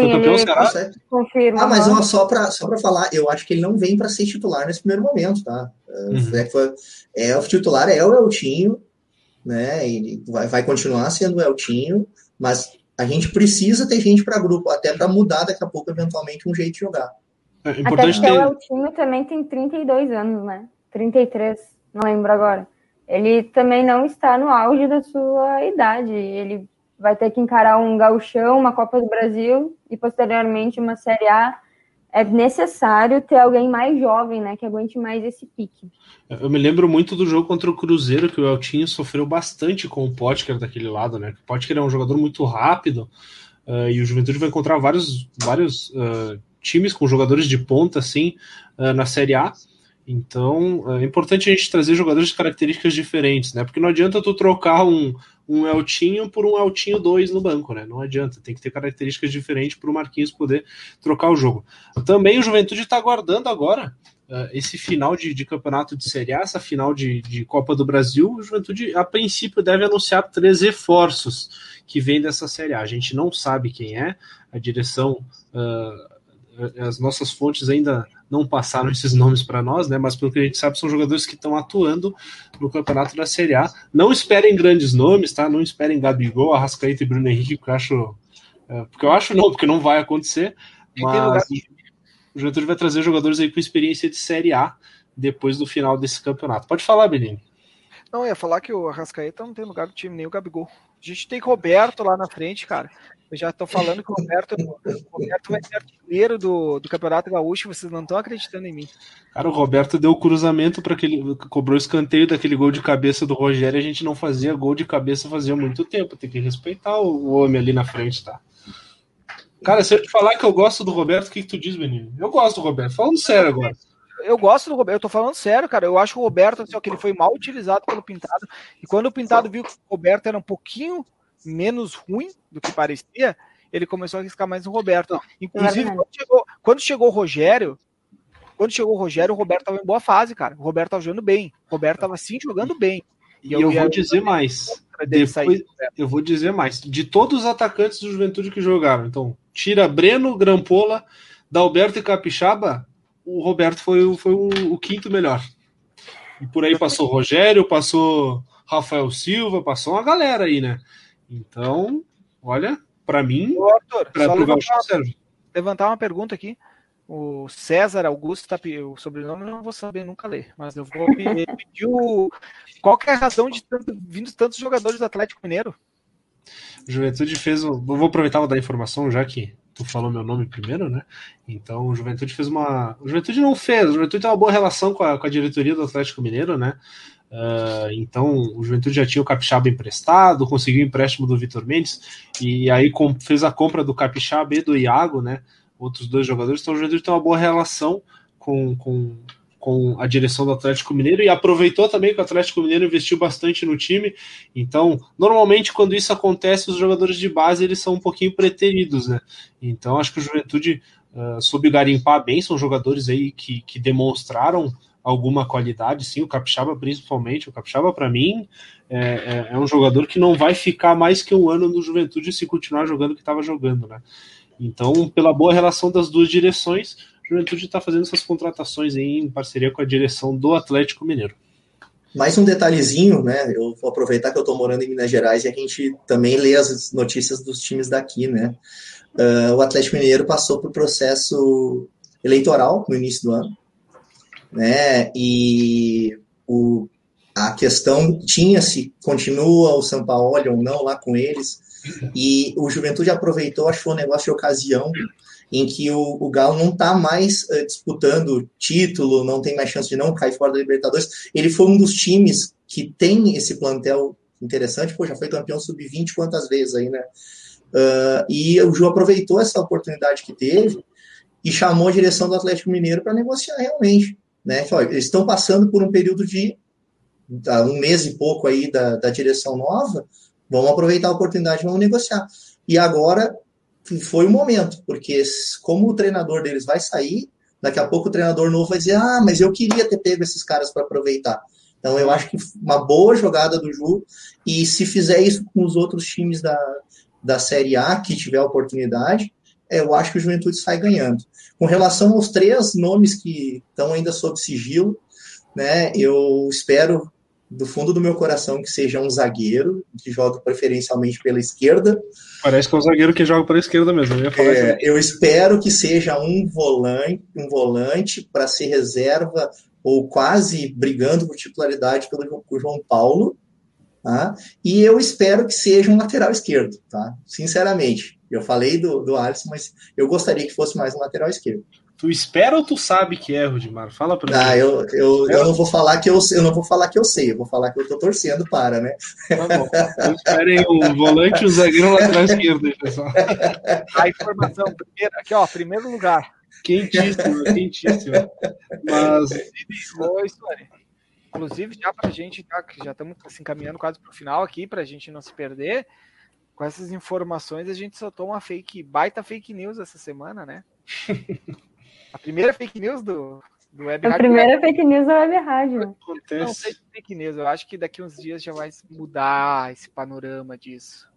Sim, campeão Ceará?
Confirma. Ah, mas ó, só para só falar, eu acho que ele não vem para ser titular nesse primeiro momento, tá? Uhum. É, foi, é, o titular é o Eltinho, né? Ele vai, vai continuar sendo o Eltinho, mas a gente precisa ter gente para grupo, até para mudar daqui a pouco, eventualmente, um jeito de jogar.
É importante até ter... o Eltinho também tem 32 anos, né? 33, não lembro agora. Ele também não está no auge da sua idade. Ele vai ter que encarar um gauchão, uma Copa do Brasil e posteriormente uma Série A. É necessário ter alguém mais jovem, né, que aguente mais esse pique.
Eu me lembro muito do jogo contra o Cruzeiro, que o Eltinho sofreu bastante com o Potker daquele lado, né? O Potker é um jogador muito rápido uh, e o Juventude vai encontrar vários, vários uh, times com jogadores de ponta, assim, uh, na Série A. Então, é importante a gente trazer jogadores de características diferentes, né? Porque não adianta tu trocar um, um Eltinho por um Eltinho 2 no banco, né? Não adianta, tem que ter características diferentes para o Marquinhos poder trocar o jogo. Também o Juventude está aguardando agora uh, esse final de, de, campeonato de Série A, essa final de, de, Copa do Brasil. O Juventude, a princípio, deve anunciar três reforços que vêm dessa Série A. A gente não sabe quem é, a direção. Uh, as nossas fontes ainda não passaram esses nomes para nós, né? Mas pelo que a gente sabe, são jogadores que estão atuando no campeonato da Série A. Não esperem grandes nomes, tá? Não esperem Gabigol, Arrascaeta e Bruno Henrique, porque eu acho. É, porque eu acho não, porque não vai acontecer. Mas o Juventude vai trazer jogadores aí com experiência de Série A depois do final desse campeonato. Pode falar, Benini.
Não, eu ia falar que o Arrascaeta não tem lugar do time, nem o Gabigol. A gente tem Roberto lá na frente, cara. Eu já estou falando que o Roberto, o Roberto vai ser artilheiro do, do Campeonato Gaúcho, vocês não estão acreditando em mim.
Cara, o Roberto deu o cruzamento para aquele. cobrou o escanteio daquele gol de cabeça do Rogério. A gente não fazia gol de cabeça fazia muito tempo. Tem que respeitar o homem ali na frente, tá? Cara, se eu te falar que eu gosto do Roberto, o que, que tu diz, menino? Eu gosto do Roberto, falando sério agora.
Eu gosto do Roberto, eu tô falando sério, cara. Eu acho que o Roberto, assim, ó, que ele foi mal utilizado pelo Pintado. E quando o Pintado viu que o Roberto era um pouquinho menos ruim do que parecia, ele começou a arriscar mais no Roberto. Inclusive, quando chegou, quando chegou o Rogério, quando chegou o Rogério, o Roberto estava em boa fase, cara. O Roberto estava jogando bem. O Roberto estava sim jogando bem.
E eu, eu vou dizer mais. Depois, eu vou dizer mais. De todos os atacantes do Juventude que jogaram, então, tira Breno, Grampola, Dalberto e Capixaba, o Roberto foi, foi o, o quinto melhor. E por aí passou o Rogério, passou Rafael Silva, passou uma galera aí, né? Então, olha, para mim,
para levantar, serve. levantar uma pergunta aqui. O César Augusto, tá, o sobrenome eu não vou saber nunca ler, mas eu vou pedir o, qual é a razão de tanto, vindo tantos jogadores do Atlético Mineiro?
Juventude fez. O, vou aproveitar para dar informação, já que tu falou meu nome primeiro, né? Então, o Juventude fez uma. O Juventude não fez, o Juventude tem uma boa relação com a, com a diretoria do Atlético Mineiro, né? Uh, então o Juventude já tinha o Capixaba emprestado, conseguiu o empréstimo do Vitor Mendes e aí com, fez a compra do Capixaba e do Iago, né? Outros dois jogadores. Então o Juventude tem uma boa relação com, com, com a direção do Atlético Mineiro e aproveitou também que o Atlético Mineiro investiu bastante no time. Então, normalmente, quando isso acontece, os jogadores de base eles são um pouquinho preteridos, né? Então, acho que o Juventude uh, soube garimpar bem, são jogadores aí que, que demonstraram alguma qualidade, sim, o Capixaba principalmente. O Capixaba, para mim, é, é, é, um jogador que não vai ficar mais que um ano no Juventude se continuar jogando o que estava jogando, né? Então, pela boa relação das duas direções, o Juventude está fazendo essas contratações em parceria com a direção do Atlético Mineiro.
Mais um detalhezinho, né? Eu vou aproveitar que eu estou morando em Minas Gerais e a gente também lê as notícias dos times daqui, né? Uh, o Atlético Mineiro passou por processo eleitoral no início do ano né? E o, a questão tinha se continua o São Paulo ou não lá com eles. E o Juventude aproveitou, achou um negócio de ocasião em que o, o Galo não está mais uh, disputando título, não tem mais chance de não cair fora da Libertadores. Ele foi um dos times que tem esse plantel interessante, pô, já foi campeão sub-20 quantas vezes aí, né? Uh, e o Ju aproveitou essa oportunidade que teve e chamou a direção do Atlético Mineiro para negociar realmente. Né? eles estão passando por um período de um mês e pouco aí da, da direção nova, vamos aproveitar a oportunidade, vamos negociar. E agora foi o momento, porque como o treinador deles vai sair, daqui a pouco o treinador novo vai dizer, ah, mas eu queria ter pego esses caras para aproveitar. Então eu acho que uma boa jogada do Ju, e se fizer isso com os outros times da, da Série A, que tiver oportunidade, eu acho que o Juventude sai ganhando. Com relação aos três nomes que estão ainda sob sigilo, né, eu espero do fundo do meu coração que seja um zagueiro, que joga preferencialmente pela esquerda.
Parece que é um zagueiro que joga pela esquerda mesmo. Eu,
é, eu espero que seja um volante, um volante para ser reserva ou quase brigando por titularidade pelo João Paulo. Tá? E eu espero que seja um lateral esquerdo, tá? Sinceramente. Eu falei do, do Alisson, mas eu gostaria que fosse mais um lateral esquerdo.
Tu espera ou tu sabe que é, Rudimar? Fala pra
mim. Ah, eu, eu, eu, não vou falar que eu, eu não vou falar que eu sei, eu vou falar que eu tô torcendo para, né?
Tá bom. Então esperem o volante e o zagueiro lateral esquerdo, pessoal.
A informação, primeiro, aqui, ó, primeiro lugar.
Quentíssimo, quentíssimo. Mas.
Inclusive, já pra gente, já, já estamos assim, caminhando quase pro final aqui, pra gente não se perder, com essas informações, a gente soltou uma fake, baita fake news essa semana, né? A primeira fake news do, do Web
A primeira fake news da Web Rádio.
Acontece. Não sei se fake news, eu acho que daqui uns dias já vai mudar esse panorama disso.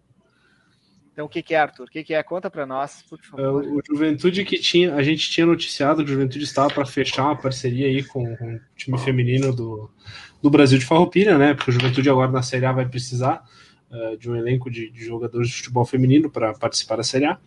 Então, o que, que é, Arthur? O que, que é? Conta para nós, por favor.
É, o Juventude que tinha, a gente tinha noticiado que o Juventude estava para fechar uma parceria aí com, com, o time feminino do, do Brasil de Farroupilha, né? Porque o Juventude agora na Série A vai precisar uh, de um elenco de, de, jogadores de futebol feminino para participar da Série A.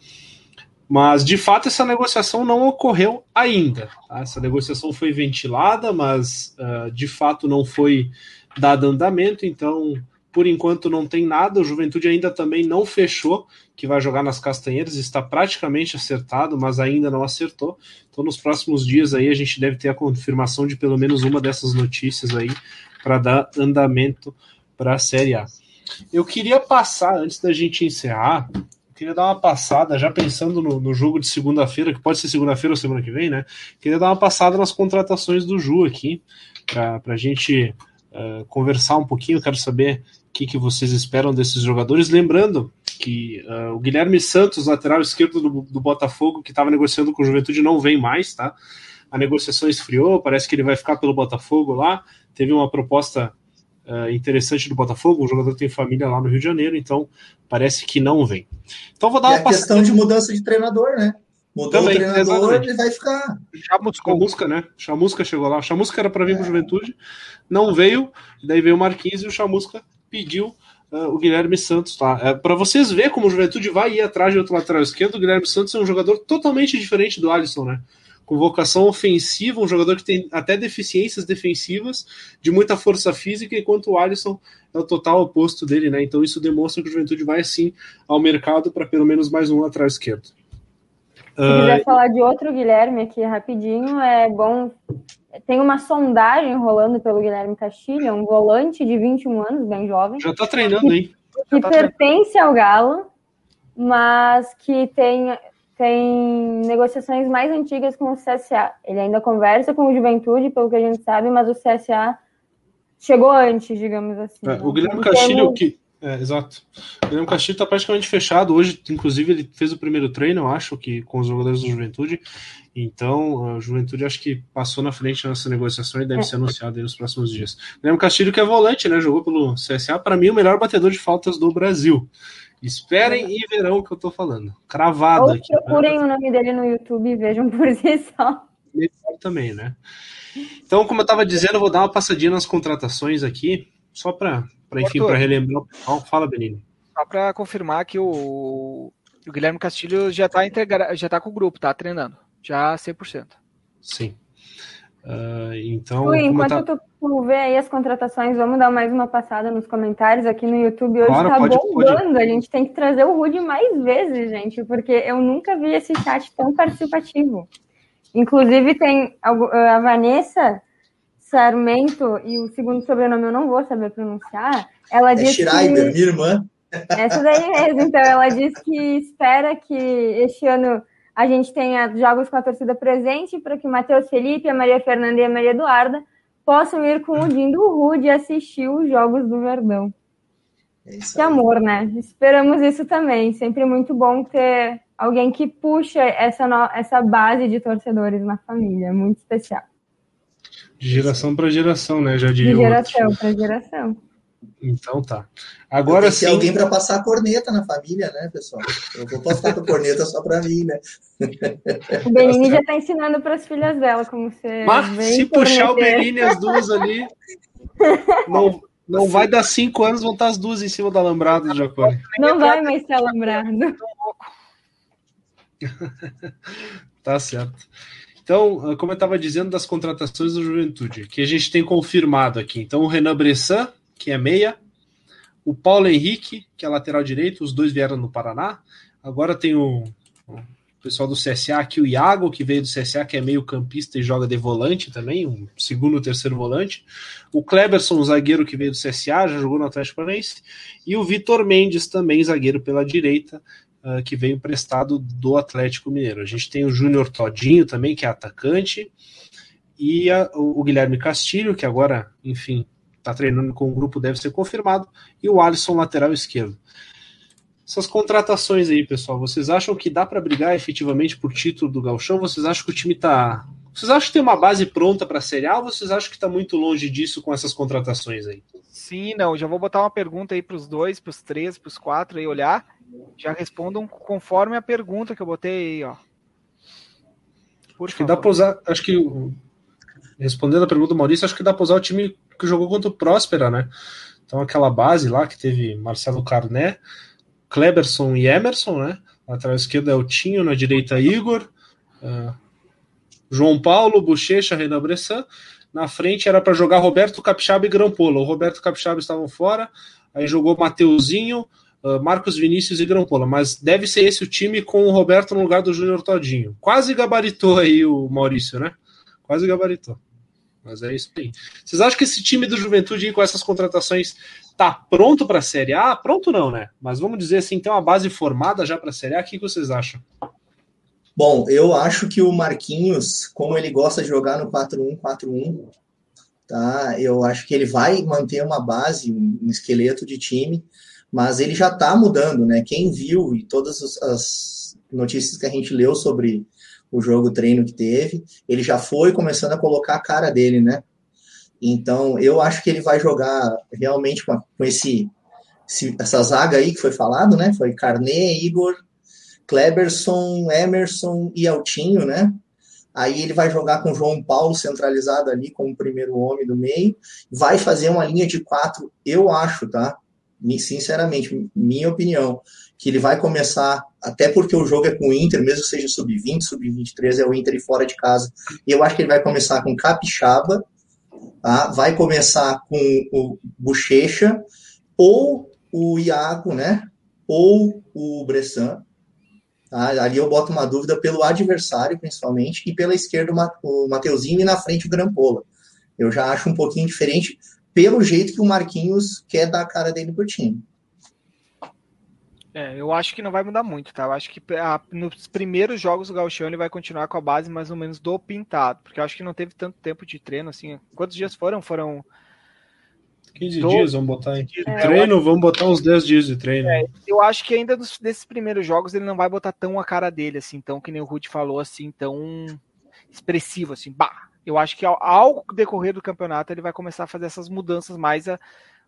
Mas, de fato, essa negociação não ocorreu ainda. Tá? Essa negociação foi ventilada, mas, uh, de fato, não foi dado andamento. Então, por enquanto, não tem nada. O Juventude ainda também não fechou que vai jogar nas Castanheiras. Está praticamente acertado, mas ainda não acertou. Então, nos próximos dias aí, a gente deve ter a confirmação de pelo menos uma dessas notícias aí para dar andamento para a Série A. Eu queria passar, antes da gente encerrar, queria dar uma passada, já pensando no, no jogo de segunda-feira, que pode ser segunda-feira ou semana que vem, né? Queria dar uma passada nas contratações do Ju aqui, para a gente uh, conversar um pouquinho. Quero saber o que, que vocês esperam desses jogadores. Lembrando que uh, o Guilherme Santos, lateral esquerdo do, do Botafogo, que estava negociando com o Juventude, não vem mais, tá? A negociação esfriou, parece que ele vai ficar pelo Botafogo lá. Teve uma proposta uh, interessante do Botafogo. O jogador tem família lá no Rio de Janeiro, então parece que não vem. Então vou dar
uma a questão de mudança de treinador, né? Mudou Também, o treinador, exatamente. ele vai ficar.
Chamusca, né? Chamusca chegou lá. Chamusca era para vir é. para Juventude, não veio. Daí veio o Marquinhos e o Chamusca pediu uh, o Guilherme Santos tá? É, para vocês ver como o Juventude vai ir atrás de outro lateral esquerdo, o Guilherme Santos é um jogador totalmente diferente do Alisson, né? Com vocação ofensiva, um jogador que tem até deficiências defensivas, de muita força física, enquanto o Alisson é o total oposto dele, né? Então isso demonstra que o Juventude vai sim ao mercado para pelo menos mais um lateral esquerdo.
Se uh... quiser falar de outro Guilherme aqui rapidinho, é bom. Tem uma sondagem rolando pelo Guilherme Castilho, um volante de 21 anos, bem jovem.
Já está treinando, hein?
Que,
tá
pertence treinando. ao Galo, mas que tem tem negociações mais antigas com o CSA. Ele ainda conversa com o Juventude, pelo que a gente sabe, mas o CSA chegou antes, digamos assim.
É, o Guilherme Castilho, que. É, exato. O Guilherme Castilho está praticamente fechado. Hoje, inclusive, ele fez o primeiro treino, eu acho, que com os jogadores do Juventude. Então, a Juventude acho que passou na frente nessa negociação e deve é. ser anunciado nos próximos dias. O Guilherme Castilho, que é volante, né? Jogou pelo CSA, para mim, o melhor batedor de faltas do Brasil. Esperem e verão o que eu tô falando. Cravado Ou aqui.
Procurem né? o nome dele no YouTube e vejam por si só.
Também, né? Então, como eu estava dizendo, eu vou dar uma passadinha nas contratações aqui, só para, enfim, para relembrar o pessoal. Fala, Benini.
Só para confirmar que o, o Guilherme Castilho já está integra... já tá com o grupo, tá treinando. Já 100%.
Sim. Uh, então,
Ui, enquanto tá... tu vê aí as contratações, vamos dar mais uma passada nos comentários aqui no YouTube. Hoje claro, tá pode, bombando, pode. a gente tem que trazer o Rude mais vezes, gente, porque eu nunca vi esse chat tão participativo. Inclusive tem a Vanessa Sarmento, e o segundo sobrenome eu não vou saber pronunciar, ela é disse
Schreiber, que... minha irmã.
Essa daí mesmo, então ela disse que espera que este ano a gente tenha jogos com a torcida presente para que o Matheus Felipe, a Maria Fernanda e a Maria Eduarda possam ir com o Dindo Rude assistir os jogos do Verdão. É que amor, né? Esperamos isso também. Sempre muito bom ter alguém que puxa essa, no... essa base de torcedores na família. Muito especial.
De geração para geração, né? Já de
geração para geração.
Então tá. Agora
sim. alguém para passar a corneta na família, né, pessoal? Eu vou passar a corneta só para mim, né?
O Benini já está ensinando para as filhas dela como ser.
Mas se puxar o Benini as duas ali, não, não vai dar cinco anos, vão estar as duas em cima do alambrado, Jacone.
Não vai mais ser alambrado.
tá certo. Então, como eu estava dizendo das contratações do Juventude, que a gente tem confirmado aqui. Então, o Renan Bressan, que é meia, o Paulo Henrique, que é lateral direito, os dois vieram no Paraná. Agora tem o, o pessoal do CSA aqui, o Iago, que veio do CSA, que é meio campista e joga de volante também, um segundo terceiro volante. O Kleberson, zagueiro que veio do CSA, já jogou no Atlético Paranaense. E o Vitor Mendes, também zagueiro pela direita, uh, que veio emprestado do Atlético Mineiro. A gente tem o Júnior Todinho também, que é atacante. E a, o, Guilherme Castilho, que agora, enfim, está treinando com o grupo, deve ser confirmado, e o Alisson, lateral esquerdo. Essas contratações aí, pessoal, vocês acham que dá para brigar efetivamente por título do Galchão? Vocês acham que o time está. Vocês acham que tem uma base pronta para A ou vocês acham que está muito longe disso com essas contratações aí?
Sim, não. Já vou botar uma pergunta aí para os dois, para os três, para os quatro aí olhar. Já respondam conforme a pergunta que eu botei aí, ó.
Por acho favor. que dá para usar. Acho que respondendo a pergunta do Maurício, acho que dá para usar o time que jogou contra o Próspera, né? Então aquela base lá que teve Marcelo Carné, Kleberson e Emerson, né? Lateral esquerda é o Tinho, na direita Igor, uh, João Paulo, Bochecha, Renan Bressan. Na frente era para jogar Roberto Capixaba e Grampola. O Roberto Capixaba estavam fora, aí jogou Mateuzinho, uh, Marcos Vinícius e Grampola. Mas deve ser esse o time com o Roberto no lugar do Júnior Todinho. Quase gabaritou aí o Maurício, né? Quase gabaritou. Mas é isso aí. Vocês acham que esse time do Juventude com essas contratações tá pronto para a Série A? Pronto não, né? Mas vamos dizer assim, tem uma base formada já para a Série A. O que vocês acham?
Bom, eu acho que o Marquinhos, como ele gosta de jogar no 4-1-4-1, tá? Eu acho que ele vai manter uma base, um esqueleto de time, mas ele já está mudando, né? Quem viu e todas as notícias que a gente leu sobre o jogo treino que teve, ele já foi começando a colocar a cara dele, né? Então, eu acho que ele vai jogar realmente com, com esse, esse, essa zaga aí que foi falado, né? Foi Carnê, Igor, Kleberson, Emerson e Altinho, né? Aí ele vai jogar com João Paulo centralizado ali como primeiro homem do meio, vai fazer uma linha de quatro, eu acho, tá? Sinceramente, minha opinião, que ele vai começar, até porque o jogo é com o Inter, mesmo que seja sub-20, sub-23, é o Inter e fora de casa. E eu acho que ele vai começar com Capixaba, tá? vai começar com o Bochecha, ou o Iago, né? Ou o Bressan. Tá? Ali eu boto uma dúvida pelo adversário, principalmente, e pela esquerda o Mateuzinho e na frente o Grampola. Eu já acho um pouquinho diferente pelo jeito que o Marquinhos quer dar a cara dele pro time.
É, eu acho que não vai mudar muito, tá? Eu acho que a, nos primeiros jogos do Gauchão ele vai continuar com a base mais ou menos do pintado, porque eu acho que não teve tanto tempo de treino, assim. Quantos dias foram? Foram
15 12, dias, vamos botar em é, treino, acho... vamos botar uns 10 dias de treino. É,
eu acho que ainda dos, desses primeiros jogos ele não vai botar tão a cara dele, assim, tão que nem o Rude falou, assim, tão expressivo, assim, bah. Eu acho que ao, ao decorrer do campeonato ele vai começar a fazer essas mudanças mais,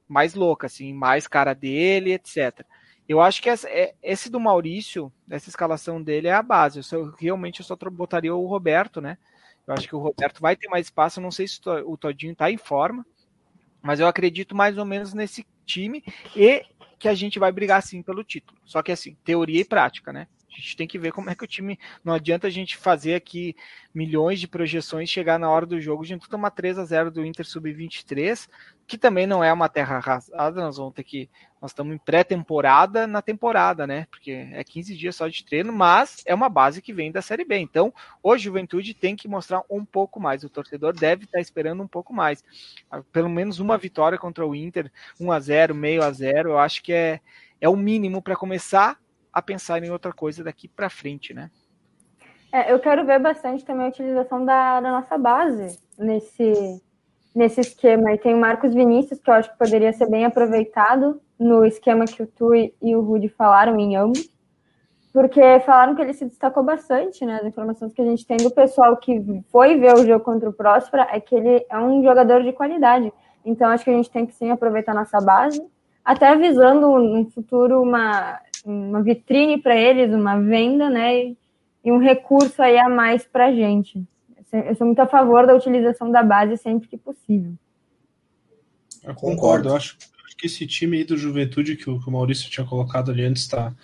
mais loucas, assim, mais cara dele, etc. Eu acho que essa, é, esse do Maurício, essa escalação dele é a base. Eu só, realmente eu só botaria o Roberto, né? Eu acho que o Roberto vai ter mais espaço. Eu não sei se o Todinho está em forma, mas eu acredito mais ou menos nesse time e que a gente vai brigar sim pelo título. Só que assim, teoria e prática, né? A gente tem que ver como é que o time. Não adianta a gente fazer aqui milhões de projeções, chegar na hora do jogo, a gente tomar 3 a 0 do Inter Sub-23, que também não é uma terra arrasada, nós vamos ter que. Nós estamos em pré-temporada na temporada, né? Porque é 15 dias só de treino, mas é uma base que vem da Série B. Então, hoje Juventude tem que mostrar um pouco mais. O torcedor deve estar esperando um pouco mais. Ah, pelo menos uma vitória contra o Inter, 1 a 0 meio a 0 eu acho que é, é o mínimo para começar a pensar em outra coisa daqui para frente, né?
É, eu quero ver bastante também a utilização da, da nossa base nesse nesse esquema. E tem o Marcos Vinícius, que eu acho que poderia ser bem aproveitado no esquema que o Tui e o Rudy falaram em ambos, porque falaram que ele se destacou bastante, né? As informações que a gente tem do pessoal que foi ver o jogo contra o Próspera é que ele é um jogador de qualidade. Então, acho que a gente tem que sim aproveitar nossa base, até visando no futuro uma, uma vitrine para eles, uma venda, né? E, e um recurso aí a mais para a gente eu sou muito a favor da utilização da base sempre que possível.
Eu concordo, eu acho, acho que esse time aí do Juventude que o, que o Maurício tinha colocado ali antes está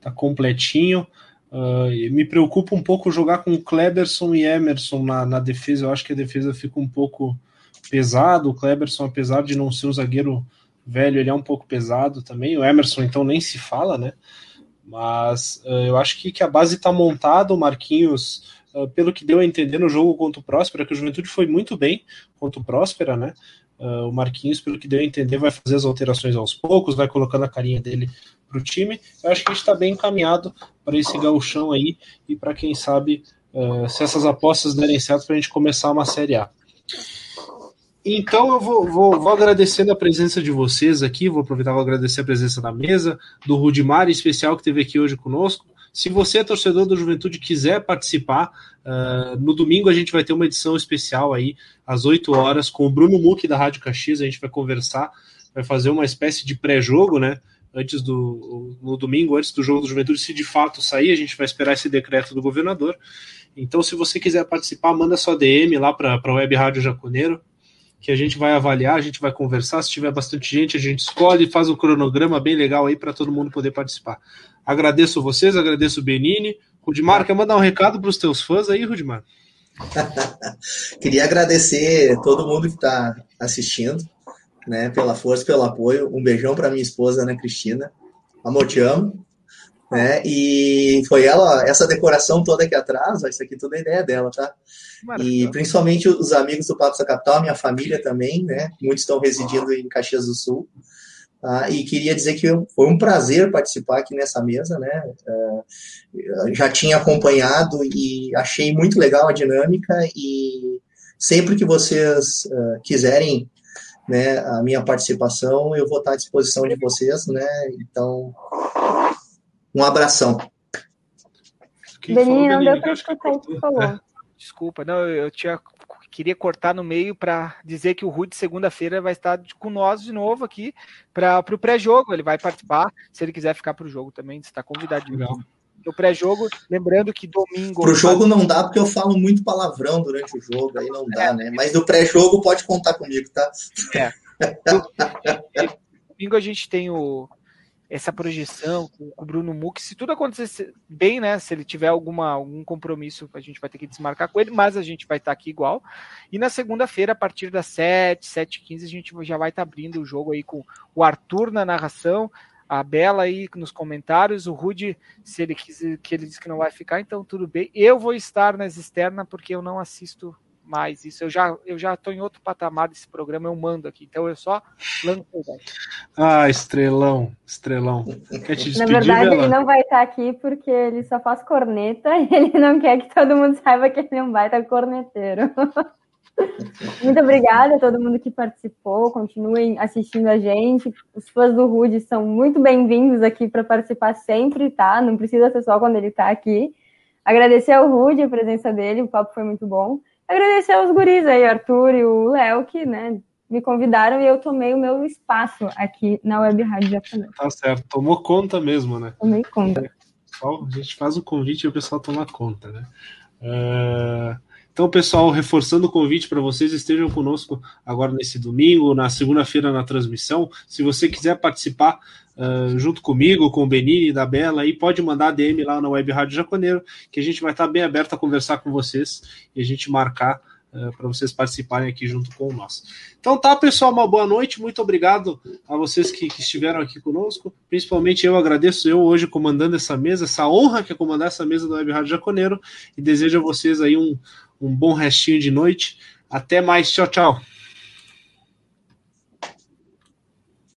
tá completinho. Uh, me preocupa um pouco jogar com Kleberson e Emerson na, na defesa. Eu acho que a defesa fica um pouco pesado. O Kleberson, apesar de não ser um zagueiro velho, ele é um pouco pesado também. O Emerson, então, nem se fala, né? Mas uh, eu acho que, que a base está montada. O Marquinhos ah, pelo que deu a entender no jogo contra o Próspera, que o Juventude foi muito bem contra o Próspera, né? Uh, o Marquinhos, pelo que deu a entender, vai fazer as alterações aos poucos, vai colocando a carinha dele para o time. Eu acho que a gente está bem encaminhado para esse gauchão aí e para quem sabe uh, se essas apostas derem certo para a gente começar uma Série A. Então eu vou, vou, vou, agradecendo a presença de vocês aqui, vou aproveitar para agradecer a presença da mesa, do Rudimar, em especial, que esteve aqui hoje conosco. Se você, torcedor do Juventude, quiser participar, uh, no domingo a gente vai ter uma edição especial aí, às 8 horas, com o Bruno Muck da Rádio Caxias. A gente vai conversar, vai fazer uma espécie de pré-jogo, né? Antes do. No domingo, antes do jogo do Juventude, se de fato sair, a gente vai esperar esse decreto do governador. Então, se você quiser participar, manda sua DM lá para a Web Rádio Jaconeiro que a gente vai avaliar, a gente vai conversar. Se tiver bastante gente, a gente escolhe e faz um cronograma bem legal aí para todo mundo poder participar. Agradeço vocês, agradeço o Benini. Rudimar, quer mandar um recado para os teus fãs aí, Rudimar?
Queria agradecer todo mundo que está assistindo, né, pela força, pelo apoio. Um beijão para minha esposa, Ana Cristina. Amor, te amo. Né? E foi ela, essa decoração toda aqui atrás, isso aqui tudo é ideia dela, tá? Maravilha. E principalmente os amigos do Papo da Capital, minha família também, né? Muitos estão residindo em Caxias do Sul. Tá? E queria dizer que foi um prazer participar aqui nessa mesa, né? Uh, já tinha acompanhado e achei muito legal a dinâmica e sempre que vocês uh, quiserem né, a minha participação, eu vou estar à disposição de vocês, né? Então, um abração.
Beninho, não deu para escutar o que falou.
Desculpa, não, eu tinha queria cortar no meio para dizer que o Rude segunda-feira vai estar com nós de novo aqui para o pré-jogo. Ele vai participar, se ele quiser ficar para o jogo também, está convidado. Legal. O pré-jogo, lembrando que domingo.
Pro jogo não dá, porque eu falo muito palavrão durante o jogo, aí não dá, é. né? Mas no pré-jogo pode contar comigo, tá? É.
domingo a gente tem o, essa projeção com, o Bruno Mux, se tudo acontecer bem, né? Se ele tiver alguma, algum compromisso, a gente vai ter que desmarcar com ele, mas a gente vai estar aqui igual. E na segunda-feira, a partir das 7, 7 15 a gente já vai estar abrindo o jogo aí com o Arthur na narração, a Bela aí nos comentários, o Rude, se ele quiser, que ele disse que não vai ficar, então tudo bem. Eu vou estar nas externas porque eu não assisto mais isso. Eu já eu já estou em outro patamar desse programa, eu mando aqui. Então eu só lanço
Ah, estrelão, estrelão.
Quer te despedir, Na verdade, Bela? ele não vai estar aqui porque ele só faz corneta e ele não quer que todo mundo saiba que ele é um baita corneteiro. Muito obrigada a todo mundo que participou. Continuem assistindo a gente. Os fãs do Rude são muito bem-vindos aqui para participar sempre, tá? Não precisa ser só quando ele está aqui. Agradecer ao Rude a presença dele, o papo foi muito bom agradecer aos guris aí, Arthur e o Léo, que né, me convidaram e eu tomei o meu espaço aqui na Web Rádio Japonês.
Tá certo, tomou conta mesmo, né?
Tomei conta.
a gente faz o convite e o pessoal toma conta, né? Uh, Então, pessoal, reforçando o convite para vocês, estejam conosco agora nesse domingo, na segunda-feira na transmissão. Se você quiser participar uh, junto comigo, com o Benini e da Bela, aí pode mandar DM lá na Web Rádio Jaconeiro, que a gente vai estar bem aberto a conversar com vocês e a gente marcar uh, para vocês participarem aqui junto com nós. Então tá, pessoal, uma boa noite. Muito obrigado a vocês que, que, estiveram aqui conosco. Principalmente eu agradeço eu hoje comandando essa mesa, essa honra que é comandar essa mesa do Web Rádio Jaconeiro e desejo a vocês aí um, um bom restinho de noite. Até mais. Tchau, tchau.